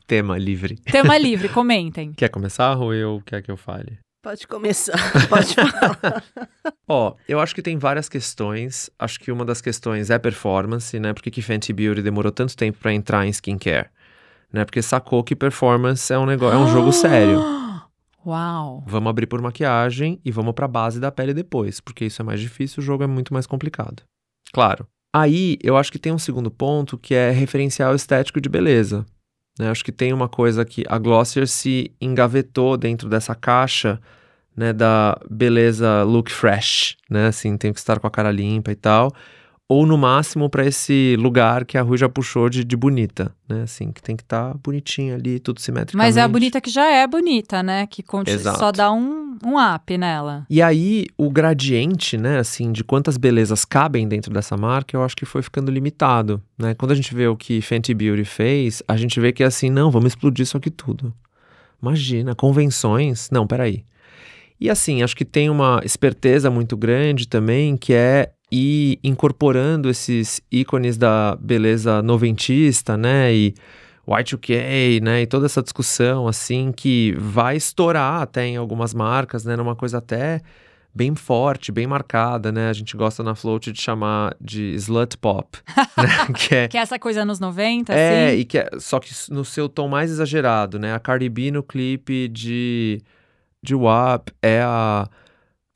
Tema livre. Tema livre, comentem. Quer começar, Rui, ou quer que eu fale? Pode começar, *laughs* pode falar. Ó, eu acho que tem várias questões. Acho que uma das questões é performance, né? Por que, que Fenty Beauty demorou tanto tempo para entrar em skincare? Né? Porque sacou que performance é um negócio, é um jogo sério. *gasps* Uau. Vamos abrir por maquiagem e vamos para a base da pele depois, porque isso é mais difícil, o jogo é muito mais complicado. Claro. Aí, eu acho que tem um segundo ponto que é referencial estético de beleza. Né? Acho que tem uma coisa que a Glossier se engavetou dentro dessa caixa né, da beleza look fresh, né? Assim, tem que estar com a cara limpa e tal. Ou no máximo para esse lugar que a Rui já puxou de, de bonita, né? Assim, que tem que estar tá bonitinha ali, tudo simetricamente. Mas é a bonita que já é bonita, né? Que Exato. só dá um, um up nela. E aí, o gradiente, né, assim, de quantas belezas cabem dentro dessa marca, eu acho que foi ficando limitado, né? Quando a gente vê o que Fenty Beauty fez, a gente vê que é assim, não, vamos explodir isso aqui tudo. Imagina, convenções. Não, peraí. E assim, acho que tem uma esperteza muito grande também, que é ir incorporando esses ícones da beleza noventista, né? E Y2K, né? E toda essa discussão, assim, que vai estourar até em algumas marcas, né? Numa coisa até bem forte, bem marcada, né? A gente gosta na Float de chamar de slut pop, *laughs* né? que, é, que é essa coisa nos 90, é, assim. e que é, só que no seu tom mais exagerado, né? A Cardi B no clipe de de WAP é a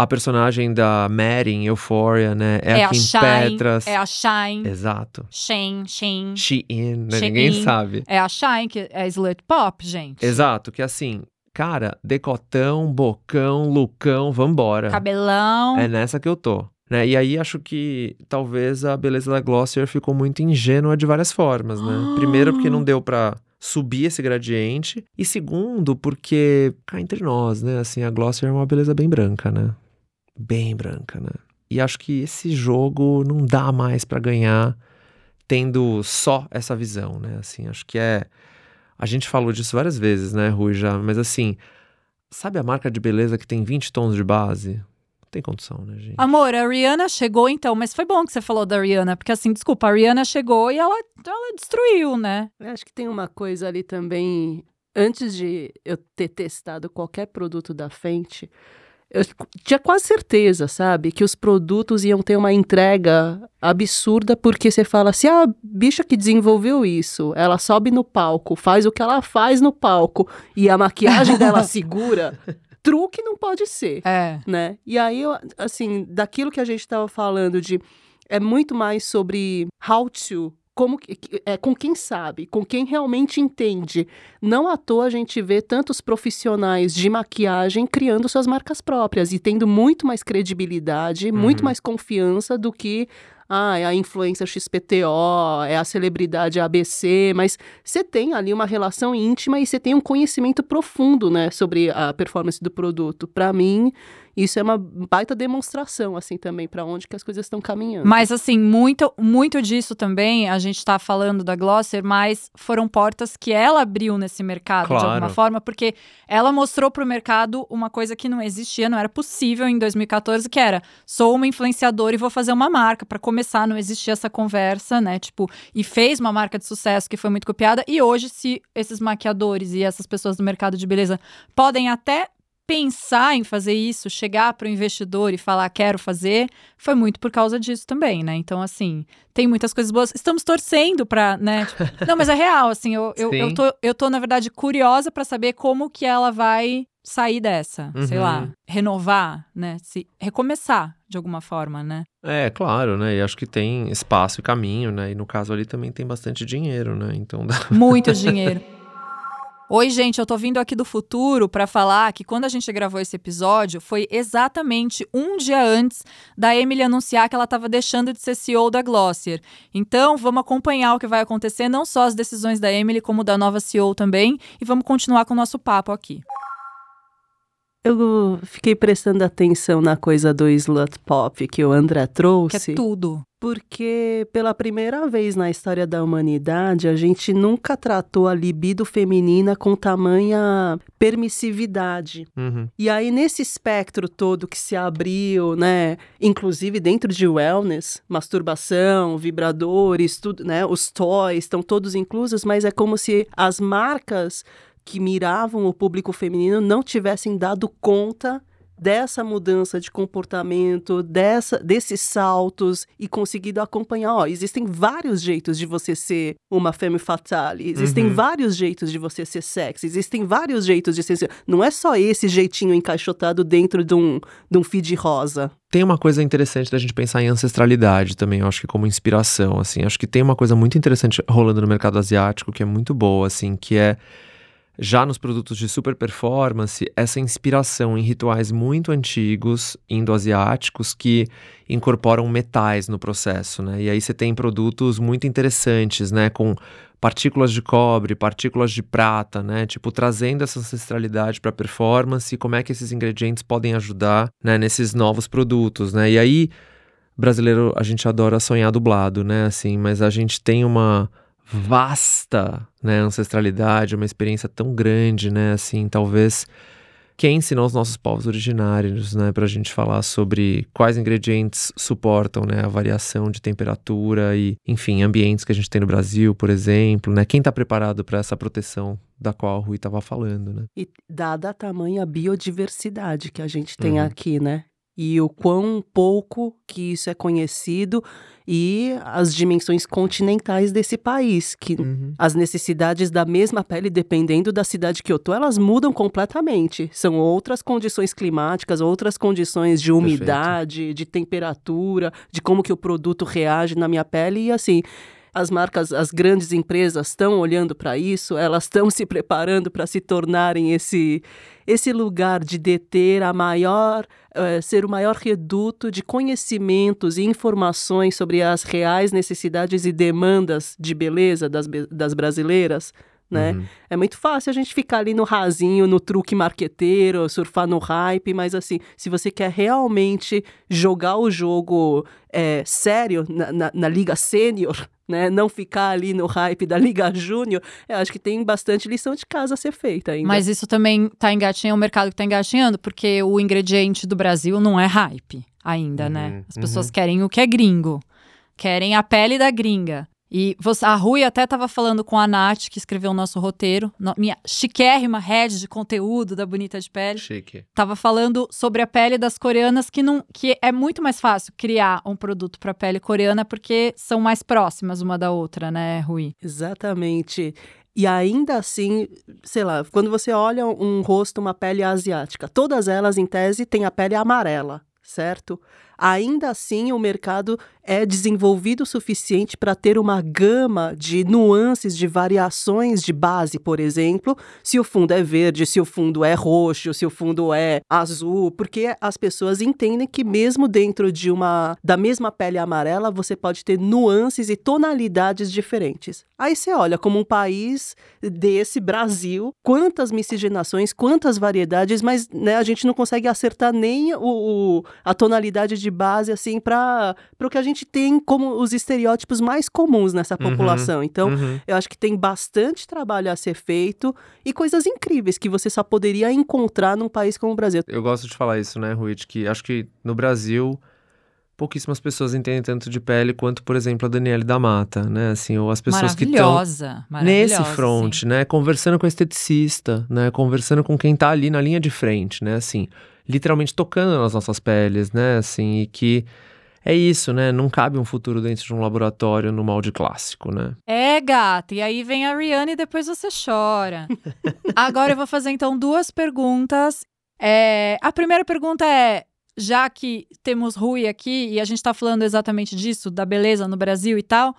a personagem da Mary em Euphoria, né? É, é a Kim Shine, Petras. É a Shine. Exato. Shane, Shane. Shein, né? Shein. Ninguém sabe. É a Shine, que é slut pop, gente. Exato, que assim, cara, decotão, bocão, lucão, vambora. Cabelão. É nessa que eu tô. Né? E aí acho que talvez a beleza da Glossier ficou muito ingênua de várias formas, né? Primeiro porque não deu pra subir esse gradiente. E segundo, porque cá entre nós, né? Assim, a Glossier é uma beleza bem branca, né? Bem branca, né? E acho que esse jogo não dá mais para ganhar tendo só essa visão, né? Assim, acho que é. A gente falou disso várias vezes, né, Rui, já, mas assim, sabe a marca de beleza que tem 20 tons de base? Não tem condição, né, gente? Amor, a Rihanna chegou então, mas foi bom que você falou da Rihanna, porque assim, desculpa, a Rihanna chegou e ela, ela destruiu, né? Eu acho que tem uma coisa ali também. Antes de eu ter testado qualquer produto da Fenty, eu tinha quase certeza, sabe, que os produtos iam ter uma entrega absurda, porque você fala assim: ah, a bicha que desenvolveu isso, ela sobe no palco, faz o que ela faz no palco, e a maquiagem dela *laughs* segura. Truque não pode ser, É. né? E aí, eu, assim, daquilo que a gente estava falando de é muito mais sobre how to como é com quem sabe, com quem realmente entende. Não à toa a gente vê tantos profissionais de maquiagem criando suas marcas próprias e tendo muito mais credibilidade, uhum. muito mais confiança do que ah, é a influência XPTO, é a celebridade ABC, mas você tem ali uma relação íntima e você tem um conhecimento profundo, né, sobre a performance do produto. Para mim, isso é uma baita demonstração, assim, também, para onde que as coisas estão caminhando. Mas, assim, muito, muito disso também, a gente está falando da Glosser, mas foram portas que ela abriu nesse mercado, claro. de alguma forma, porque ela mostrou para o mercado uma coisa que não existia, não era possível em 2014, que era, sou uma influenciadora e vou fazer uma marca. Para começar, não existia essa conversa, né, tipo, e fez uma marca de sucesso que foi muito copiada, e hoje, se esses maquiadores e essas pessoas do mercado de beleza podem até pensar em fazer isso, chegar para o investidor e falar quero fazer, foi muito por causa disso também, né? Então, assim, tem muitas coisas boas. Estamos torcendo para, né? Tipo, *laughs* não, mas é real, assim, eu, eu, eu, tô, eu tô, na verdade, curiosa para saber como que ela vai sair dessa, uhum. sei lá, renovar, né? Se recomeçar de alguma forma, né? É, claro, né? E acho que tem espaço e caminho, né? E no caso ali também tem bastante dinheiro, né? Então dá... muito dinheiro. *laughs* Oi, gente, eu tô vindo aqui do futuro para falar que quando a gente gravou esse episódio foi exatamente um dia antes da Emily anunciar que ela estava deixando de ser CEO da Glossier. Então, vamos acompanhar o que vai acontecer, não só as decisões da Emily, como da nova CEO também, e vamos continuar com o nosso papo aqui. Eu fiquei prestando atenção na coisa do slut pop que o André trouxe. Que é tudo. Porque pela primeira vez na história da humanidade, a gente nunca tratou a libido feminina com tamanha permissividade. Uhum. E aí, nesse espectro todo que se abriu, né? Inclusive dentro de wellness, masturbação, vibradores, tudo, né? Os toys estão todos inclusos, mas é como se as marcas que miravam o público feminino não tivessem dado conta dessa mudança de comportamento, dessa, desses saltos e conseguido acompanhar. Ó, existem vários jeitos de você ser uma femme fatale, existem uhum. vários jeitos de você ser sexy, existem vários jeitos de ser. Não é só esse jeitinho encaixotado dentro de um, de um feed rosa. Tem uma coisa interessante da gente pensar em ancestralidade também, eu acho que como inspiração, assim. Acho que tem uma coisa muito interessante rolando no mercado asiático que é muito boa, assim, que é já nos produtos de super performance, essa inspiração em rituais muito antigos, indo-asiáticos, que incorporam metais no processo, né? E aí você tem produtos muito interessantes, né? Com partículas de cobre, partículas de prata, né? Tipo, trazendo essa ancestralidade para a performance e como é que esses ingredientes podem ajudar, né? Nesses novos produtos, né? E aí, brasileiro, a gente adora sonhar dublado, né? Assim, mas a gente tem uma vasta, né, ancestralidade, uma experiência tão grande, né, assim, talvez quem ensinou os nossos povos originários, né, para a gente falar sobre quais ingredientes suportam, né, a variação de temperatura e, enfim, ambientes que a gente tem no Brasil, por exemplo, né, quem está preparado para essa proteção da qual o Rui estava falando, né? E dada a tamanha biodiversidade que a gente tem uhum. aqui, né? E o quão pouco que isso é conhecido e as dimensões continentais desse país, que uhum. as necessidades da mesma pele, dependendo da cidade que eu tô, elas mudam completamente. São outras condições climáticas, outras condições de umidade, Perfeito. de temperatura, de como que o produto reage na minha pele e assim, as marcas, as grandes empresas estão olhando para isso, elas estão se preparando para se tornarem esse, esse lugar de deter a maior, uh, ser o maior reduto de conhecimentos e informações sobre as reais necessidades e demandas de beleza das, das brasileiras né? Uhum. É muito fácil a gente ficar ali no rasinho, no truque marqueteiro, surfar no hype, mas assim, se você quer realmente jogar o jogo é, sério na, na, na Liga Sênior, *laughs* né? Não ficar ali no hype da Liga Júnior, eu acho que tem bastante lição de casa a ser feita ainda. Mas isso também tá engatinhando, um mercado que tá engatinhando, porque o ingrediente do Brasil não é hype ainda, né? uhum, né? As pessoas uhum. querem o que é gringo. Querem a pele da gringa. E você, a Rui até estava falando com a Nath, que escreveu o nosso roteiro, no, minha chiquérrima head de conteúdo da Bonita de Pele. Chique. Tava falando sobre a pele das coreanas, que, não, que é muito mais fácil criar um produto para pele coreana, porque são mais próximas uma da outra, né, Rui? Exatamente. E ainda assim, sei lá, quando você olha um rosto, uma pele asiática, todas elas, em tese, têm a pele amarela, certo? Ainda assim, o mercado é desenvolvido o suficiente para ter uma gama de nuances, de variações de base, por exemplo, se o fundo é verde, se o fundo é roxo, se o fundo é azul, porque as pessoas entendem que mesmo dentro de uma da mesma pele amarela, você pode ter nuances e tonalidades diferentes. Aí você olha como um país desse Brasil, quantas miscigenações, quantas variedades, mas né, a gente não consegue acertar nem o, o a tonalidade de base assim para o que a gente tem como os estereótipos mais comuns nessa uhum, população. Uhum, então, uhum. eu acho que tem bastante trabalho a ser feito e coisas incríveis que você só poderia encontrar num país como o Brasil. Eu gosto de falar isso, né, Rui, de que acho que no Brasil pouquíssimas pessoas entendem tanto de pele quanto, por exemplo, a Daniele da Mata, né? Assim, ou as pessoas que estão nesse front, sim. né? Conversando com a esteticista, né? Conversando com quem tá ali na linha de frente, né? Assim, literalmente tocando nas nossas peles, né? Assim, e que é isso, né? Não cabe um futuro dentro de um laboratório no molde clássico, né? É, gata. E aí vem a Rihanna e depois você chora. *laughs* Agora eu vou fazer então duas perguntas. É, a primeira pergunta é: já que temos Rui aqui e a gente está falando exatamente disso, da beleza no Brasil e tal,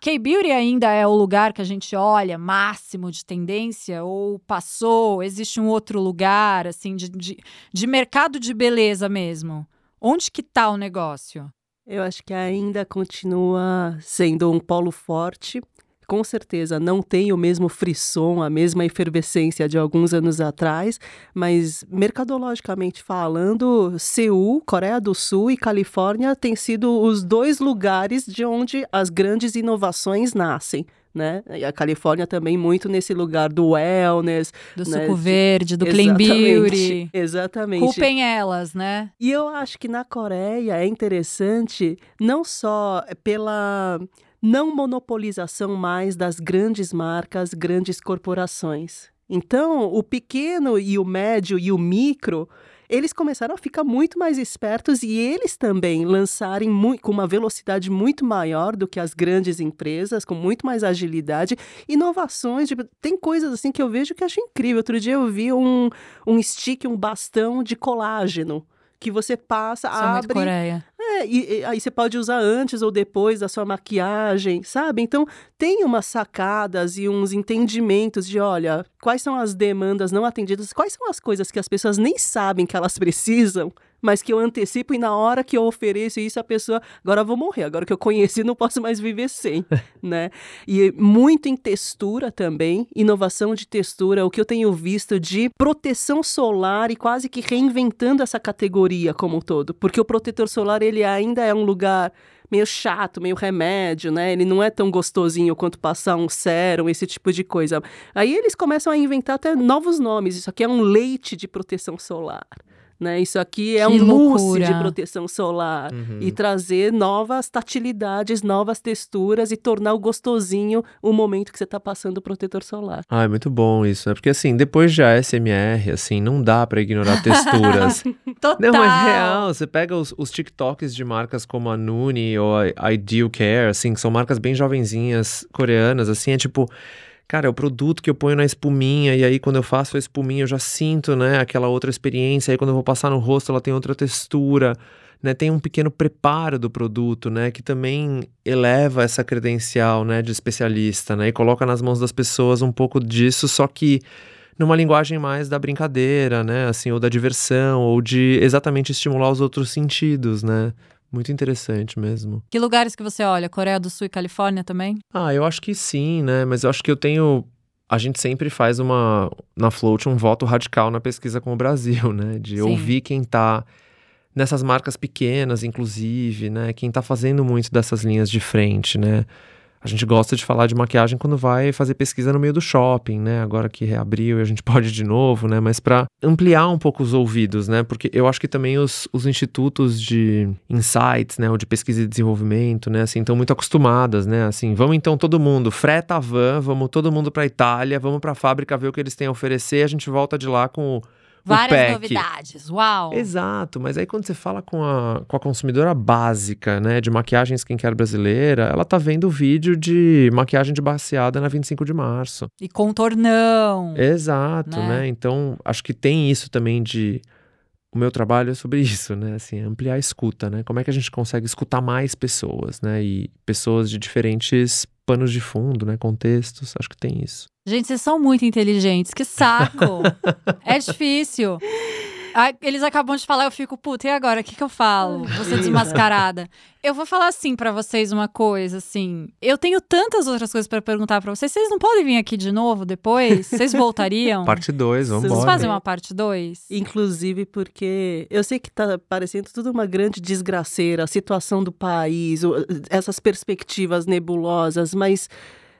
K-Beauty ainda é o lugar que a gente olha máximo de tendência ou passou? Existe um outro lugar, assim, de, de, de mercado de beleza mesmo? Onde que tá o negócio? Eu acho que ainda continua sendo um polo forte com certeza não tem o mesmo frisson, a mesma efervescência de alguns anos atrás, mas mercadologicamente falando, Seul, Coreia do Sul e Califórnia têm sido os dois lugares de onde as grandes inovações nascem. Né? E a Califórnia também muito nesse lugar do wellness, do né? suco verde, do clean beauty. *laughs* Exatamente. Culpem elas, né? E eu acho que na Coreia é interessante não só pela não monopolização mais das grandes marcas, grandes corporações. Então, o pequeno e o médio e o micro, eles começaram a ficar muito mais espertos e eles também lançarem com uma velocidade muito maior do que as grandes empresas, com muito mais agilidade, inovações. Tipo, tem coisas assim que eu vejo que acho incrível. Outro dia eu vi um, um stick, um bastão de colágeno que você passa, Sou abre. Muito Coreia. É, e, e, aí você pode usar antes ou depois da sua maquiagem, sabe? Então, tem umas sacadas e uns entendimentos de, olha, quais são as demandas não atendidas, quais são as coisas que as pessoas nem sabem que elas precisam, mas que eu antecipo e na hora que eu ofereço isso, a pessoa, agora eu vou morrer, agora que eu conheci, não posso mais viver sem, *laughs* né? E muito em textura também, inovação de textura, o que eu tenho visto de proteção solar e quase que reinventando essa categoria como um todo, porque o protetor solar ele ainda é um lugar meio chato, meio remédio, né? Ele não é tão gostosinho quanto passar um sérum, esse tipo de coisa. Aí eles começam a inventar até novos nomes. Isso aqui é um leite de proteção solar. Né? Isso aqui é Que um mousse de proteção solar Uhum. e trazer novas tatilidades, novas texturas e tornar o gostosinho o momento que você está passando o protetor solar. Ah, é muito bom isso, né? Porque assim, depois de ASMR, assim, não dá pra ignorar texturas. *laughs* Total. Não, é real. Você pega os, os TikToks de marcas como a Nuni ou a Ideal Care, assim, que são marcas bem jovenzinhas coreanas, assim, é tipo. Cara, é o produto que eu ponho na espuminha, e aí quando eu faço a espuminha eu já sinto, né, aquela outra experiência. Aí quando eu vou passar no rosto ela tem outra textura, né? Tem um pequeno preparo do produto, né, que também eleva essa credencial, né, de especialista, né, e coloca nas mãos das pessoas um pouco disso, só que numa linguagem mais da brincadeira, né? Assim, ou da diversão, ou de exatamente estimular os outros sentidos, né? Muito interessante mesmo. Que lugares que você olha? Coreia do Sul e Califórnia também? Ah, eu acho que sim, né? Mas eu acho que eu tenho. A gente sempre faz uma. Na Float, um voto radical na pesquisa com o Brasil, *laughs* né? De Sim. ouvir quem tá nessas marcas pequenas, inclusive, né? Quem tá fazendo muito dessas linhas de frente, né? A gente gosta de falar de maquiagem quando vai fazer pesquisa no meio do shopping, né? Agora que reabriu e a gente *laughs* pode de novo, né? Mas para ampliar um pouco os ouvidos, né? Porque eu acho que também os, os institutos de insights, né? Ou de pesquisa e desenvolvimento, né? Assim, estão muito acostumadas, né? Assim, vamos então todo mundo, freta a van, vamos todo mundo para Itália, vamos para a fábrica ver o que eles têm a oferecer, a gente volta de lá com o Várias novidades. Uau! Exato, mas aí quando você fala com a, com a consumidora básica, né, de maquiagem skincare brasileira, ela tá vendo o vídeo de maquiagem de baseada na 25 de março. E contornão. Exato, Né? né? Então, acho que tem isso também de o meu trabalho é sobre isso, né? Assim, ampliar a escuta, né? Como é que a gente consegue escutar mais pessoas, né? E pessoas de diferentes panos de fundo, né? Contextos, acho que tem isso. Gente, vocês são muito inteligentes. Que saco! *laughs* é difícil. Eles acabam de falar, eu fico, puta, e agora? O que, que eu falo? Ser desmascarada. Eu vou falar assim pra vocês uma coisa, assim. Eu tenho tantas outras coisas pra perguntar pra vocês. Vocês não podem vir aqui de novo depois? Vocês voltariam? Parte 2, vamos Vocês fazem uma parte 2? Inclusive porque eu sei que tá parecendo tudo uma grande desgraceira, a situação do país, essas perspectivas nebulosas, mas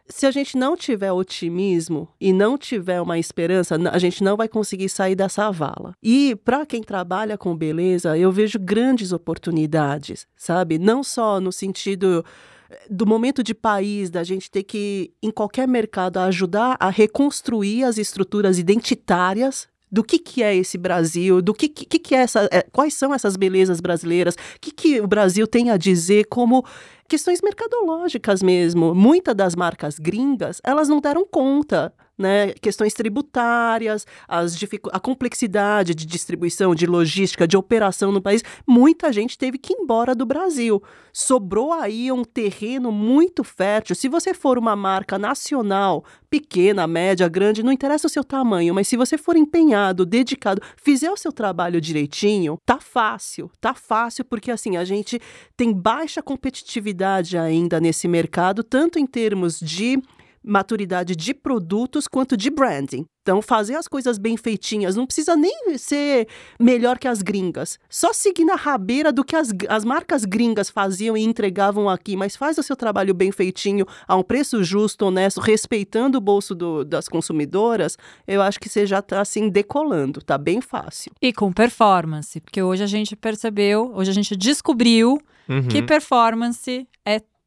se a gente não tiver otimismo e não tiver uma esperança, a gente não vai conseguir sair dessa vala. E para quem trabalha com beleza, eu vejo grandes oportunidades, sabe? Não só no sentido eh, do momento de país, da gente ter que, em qualquer mercado, ajudar a reconstruir as estruturas identitárias do que, que é esse Brasil, do que, que, que é essa, é, quais são essas belezas brasileiras, o que, que o Brasil tem a dizer como questões mercadológicas mesmo. Muitas das marcas gringas, elas não deram conta. Né, questões tributárias, as a complexidade de distribuição, de logística, de operação no país, muita gente teve que ir embora do Brasil. Sobrou aí um terreno muito fértil. Se você for uma marca nacional, pequena, média, grande, não interessa o seu tamanho, mas se você for empenhado, dedicado, fizer o seu trabalho direitinho, tá fácil. Tá fácil porque assim, a gente tem baixa competitividade ainda nesse mercado, tanto em termos de maturidade de produtos quanto de branding. Então, fazer as coisas bem feitinhas não precisa nem ser melhor que as gringas. Só seguir na rabeira do que as, as marcas gringas faziam e entregavam aqui, mas faz o seu trabalho bem feitinho, a um preço justo, honesto, respeitando o bolso do- das consumidoras, eu acho que você já está assim decolando, tá bem fácil. E com performance, porque hoje a gente percebeu, hoje a gente descobriu Uhum. que performance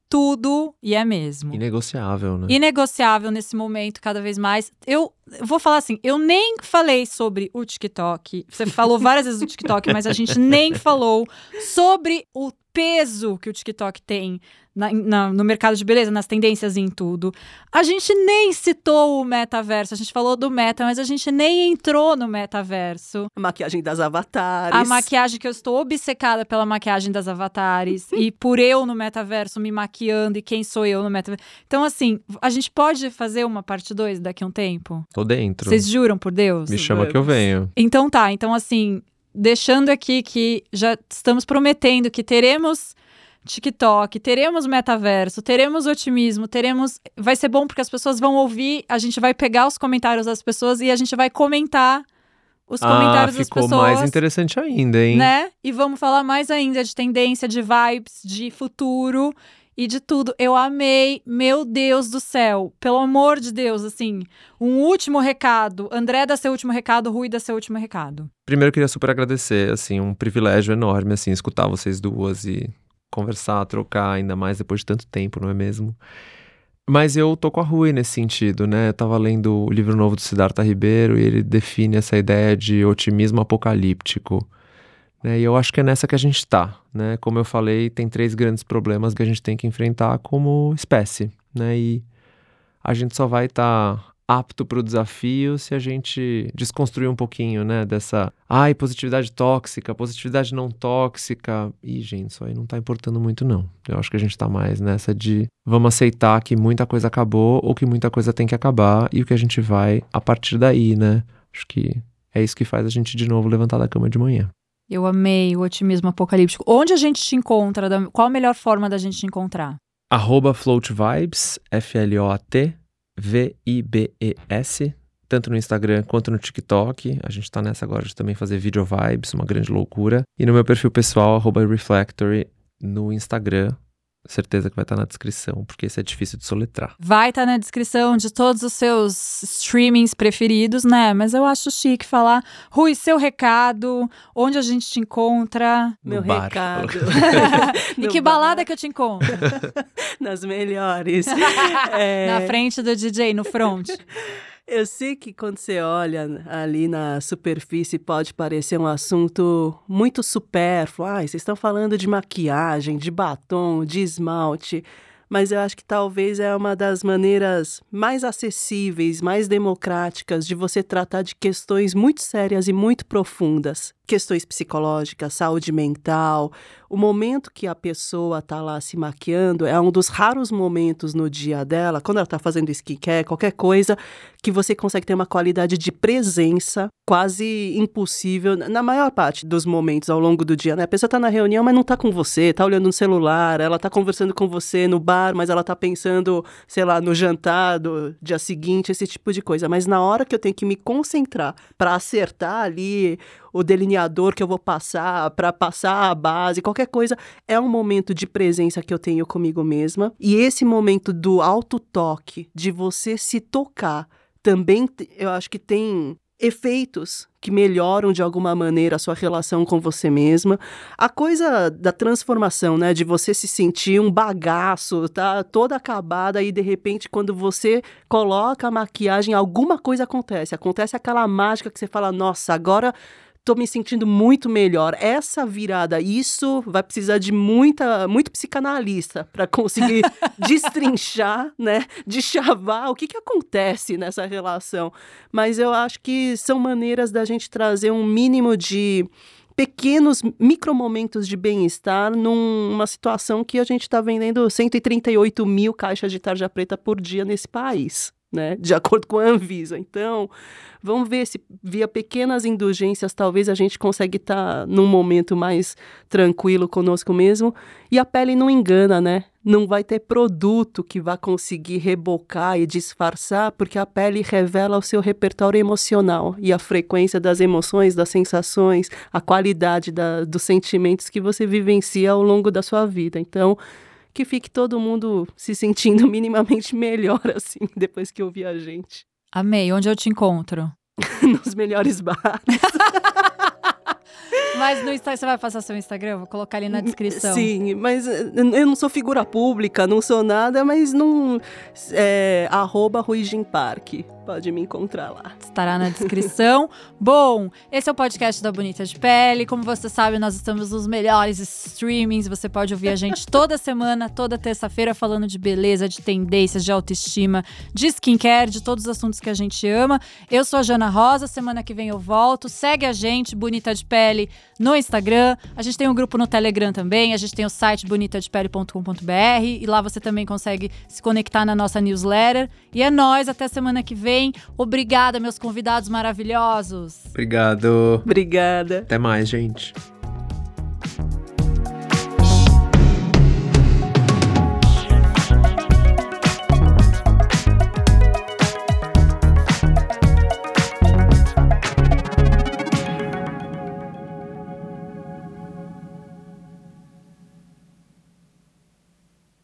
tudo e é mesmo. Inegociável, né? Inegociável nesse momento, cada vez mais. Eu eu vou falar assim, eu nem falei sobre o TikTok. Você falou várias vezes do TikTok, mas a gente nem falou sobre o peso que o TikTok tem na, na, no mercado de beleza, nas tendências e em tudo. A gente nem citou o metaverso, a gente falou do meta, mas a gente nem entrou no metaverso. A maquiagem das avatares. A maquiagem que eu estou obcecada pela maquiagem das avatares e por eu no metaverso me maquiando e quem sou eu no metaverso. Então, assim, a gente pode fazer uma parte 2 daqui a um tempo? Tô dentro. Vocês juram por Deus? Me chama que eu venho. Então tá, então assim, deixando aqui que já estamos prometendo que teremos TikTok, teremos metaverso, teremos otimismo, teremos. Vai ser bom porque as pessoas vão ouvir, a gente vai pegar os comentários das pessoas e a gente vai comentar os comentários ah, das ficou pessoas. mais interessante ainda, hein? Né? E vamos falar mais ainda de tendência, de vibes, de futuro e de tudo. Eu amei, meu Deus do céu. Pelo amor de Deus, assim, um último recado. André dá seu último recado, Rui dá seu último recado. Primeiro eu queria super agradecer, assim, um privilégio enorme, assim, escutar vocês duas e conversar, trocar, ainda mais depois de tanto tempo, não é mesmo? Mas eu tô com a Rui nesse sentido, né? Eu tava lendo o livro novo do Siddhartha Ribeiro e ele define essa ideia de otimismo apocalíptico. Né? E eu acho que é nessa que a gente tá, né? Como eu falei, tem três grandes problemas que a gente tem que enfrentar como espécie, né? E a gente só vai estar tá apto para o desafio se a gente desconstruir um pouquinho, né, dessa, ai, positividade tóxica, positividade não tóxica. E, gente, isso aí não tá importando muito não. Eu acho que a gente tá mais nessa de vamos aceitar que muita coisa acabou ou que muita coisa tem que acabar e o que a gente vai a partir daí, né? Acho que é isso que faz a gente de novo levantar da cama de manhã. Eu amei o otimismo apocalíptico. Onde a gente te encontra? Qual a melhor forma da gente te encontrar? Arroba Float Vibes, F-L-O-A-T, V-I-B-E-S, tanto no Instagram quanto no TikTok. A gente tá nessa agora de também fazer video vibes, uma grande loucura. E no meu perfil pessoal, arroba Reflectory, no Instagram. Certeza que vai estar na descrição, porque esse é difícil de soletrar. Vai estar na descrição de todos os seus streamings preferidos, né? Mas eu acho chique falar. Rui, seu recado, onde a gente te encontra? No Meu bar. recado. *laughs* e que balada que eu te encontro? *laughs* Nas melhores. *laughs* é... Na frente do DJ, no front. Eu sei que quando você olha ali na superfície pode parecer um assunto muito supérfluo. Ah, vocês estão falando de maquiagem, de batom, de esmalte mas eu acho que talvez é uma das maneiras mais acessíveis, mais democráticas de você tratar de questões muito sérias e muito profundas. Questões psicológicas, saúde mental. O momento que a pessoa está lá se maquiando é um dos raros momentos no dia dela, quando ela está fazendo skincare, qualquer coisa, que você consegue ter uma qualidade de presença quase impossível na maior parte dos momentos ao longo do dia. Né? A pessoa está na reunião, mas não está com você, está olhando no celular, ela está conversando com você no bar mas ela tá pensando, sei lá, no jantar do dia seguinte, esse tipo de coisa. Mas na hora que eu tenho que me concentrar para acertar ali o delineador que eu vou passar, para passar a base, qualquer coisa, é um momento de presença que eu tenho comigo mesma. E esse momento do auto-toque, de você se tocar, também eu acho que tem efeitos que melhoram de alguma maneira a sua relação com você mesma. A coisa da transformação, né, de você se sentir um bagaço, tá toda acabada e de repente quando você coloca a maquiagem, alguma coisa acontece. Acontece aquela mágica que você fala: "Nossa, agora tô me sentindo muito melhor. Essa virada, isso vai precisar de muita, muito psicanalista para conseguir *laughs* destrinchar, né? De chavar o que, que acontece nessa relação. Mas eu acho que são maneiras da gente trazer um mínimo de pequenos micromomentos de bem-estar numa situação que a gente está vendendo 138 mil caixas de tarja preta por dia nesse país né? De acordo com a Anvisa. Então, vamos ver se via pequenas indulgências talvez a gente consiga estar tá num momento mais tranquilo conosco mesmo. E a pele não engana, né? Não vai ter produto que vá conseguir rebocar e disfarçar, porque a pele revela o seu repertório emocional e a frequência das emoções, das sensações, a qualidade da, dos sentimentos que você vivencia ao longo da sua vida. Então, que fique todo mundo se sentindo *laughs* minimamente melhor, assim, depois que ouvir a gente. Amei. Onde eu te encontro? *laughs* Nos melhores bares. *laughs* Mas no Instagram, você vai passar seu Instagram? Vou colocar ali na descrição. Sim, mas eh, eu não sou figura pública, não sou nada, mas não. É, arroba Ruijin Park. Pode me encontrar lá. Estará na descrição. *laughs* Bom, esse é o podcast da Bonita de Pele. Como você sabe, nós estamos nos melhores streamings. Você pode ouvir a gente *laughs* toda semana, toda terça-feira, falando de beleza, de tendências, de autoestima, de skincare, de todos os assuntos que a gente ama. Eu sou a Jana Rosa. Semana que vem eu volto. Segue a gente, Bonita de Pele, no Instagram. A gente tem um grupo no Telegram também. A gente tem o site bonitadepele.com.br e lá você também consegue se conectar na nossa newsletter. E é nós até semana que vem. Obrigada, meus convidados maravilhosos. Obrigado. Obrigada. Até mais, gente.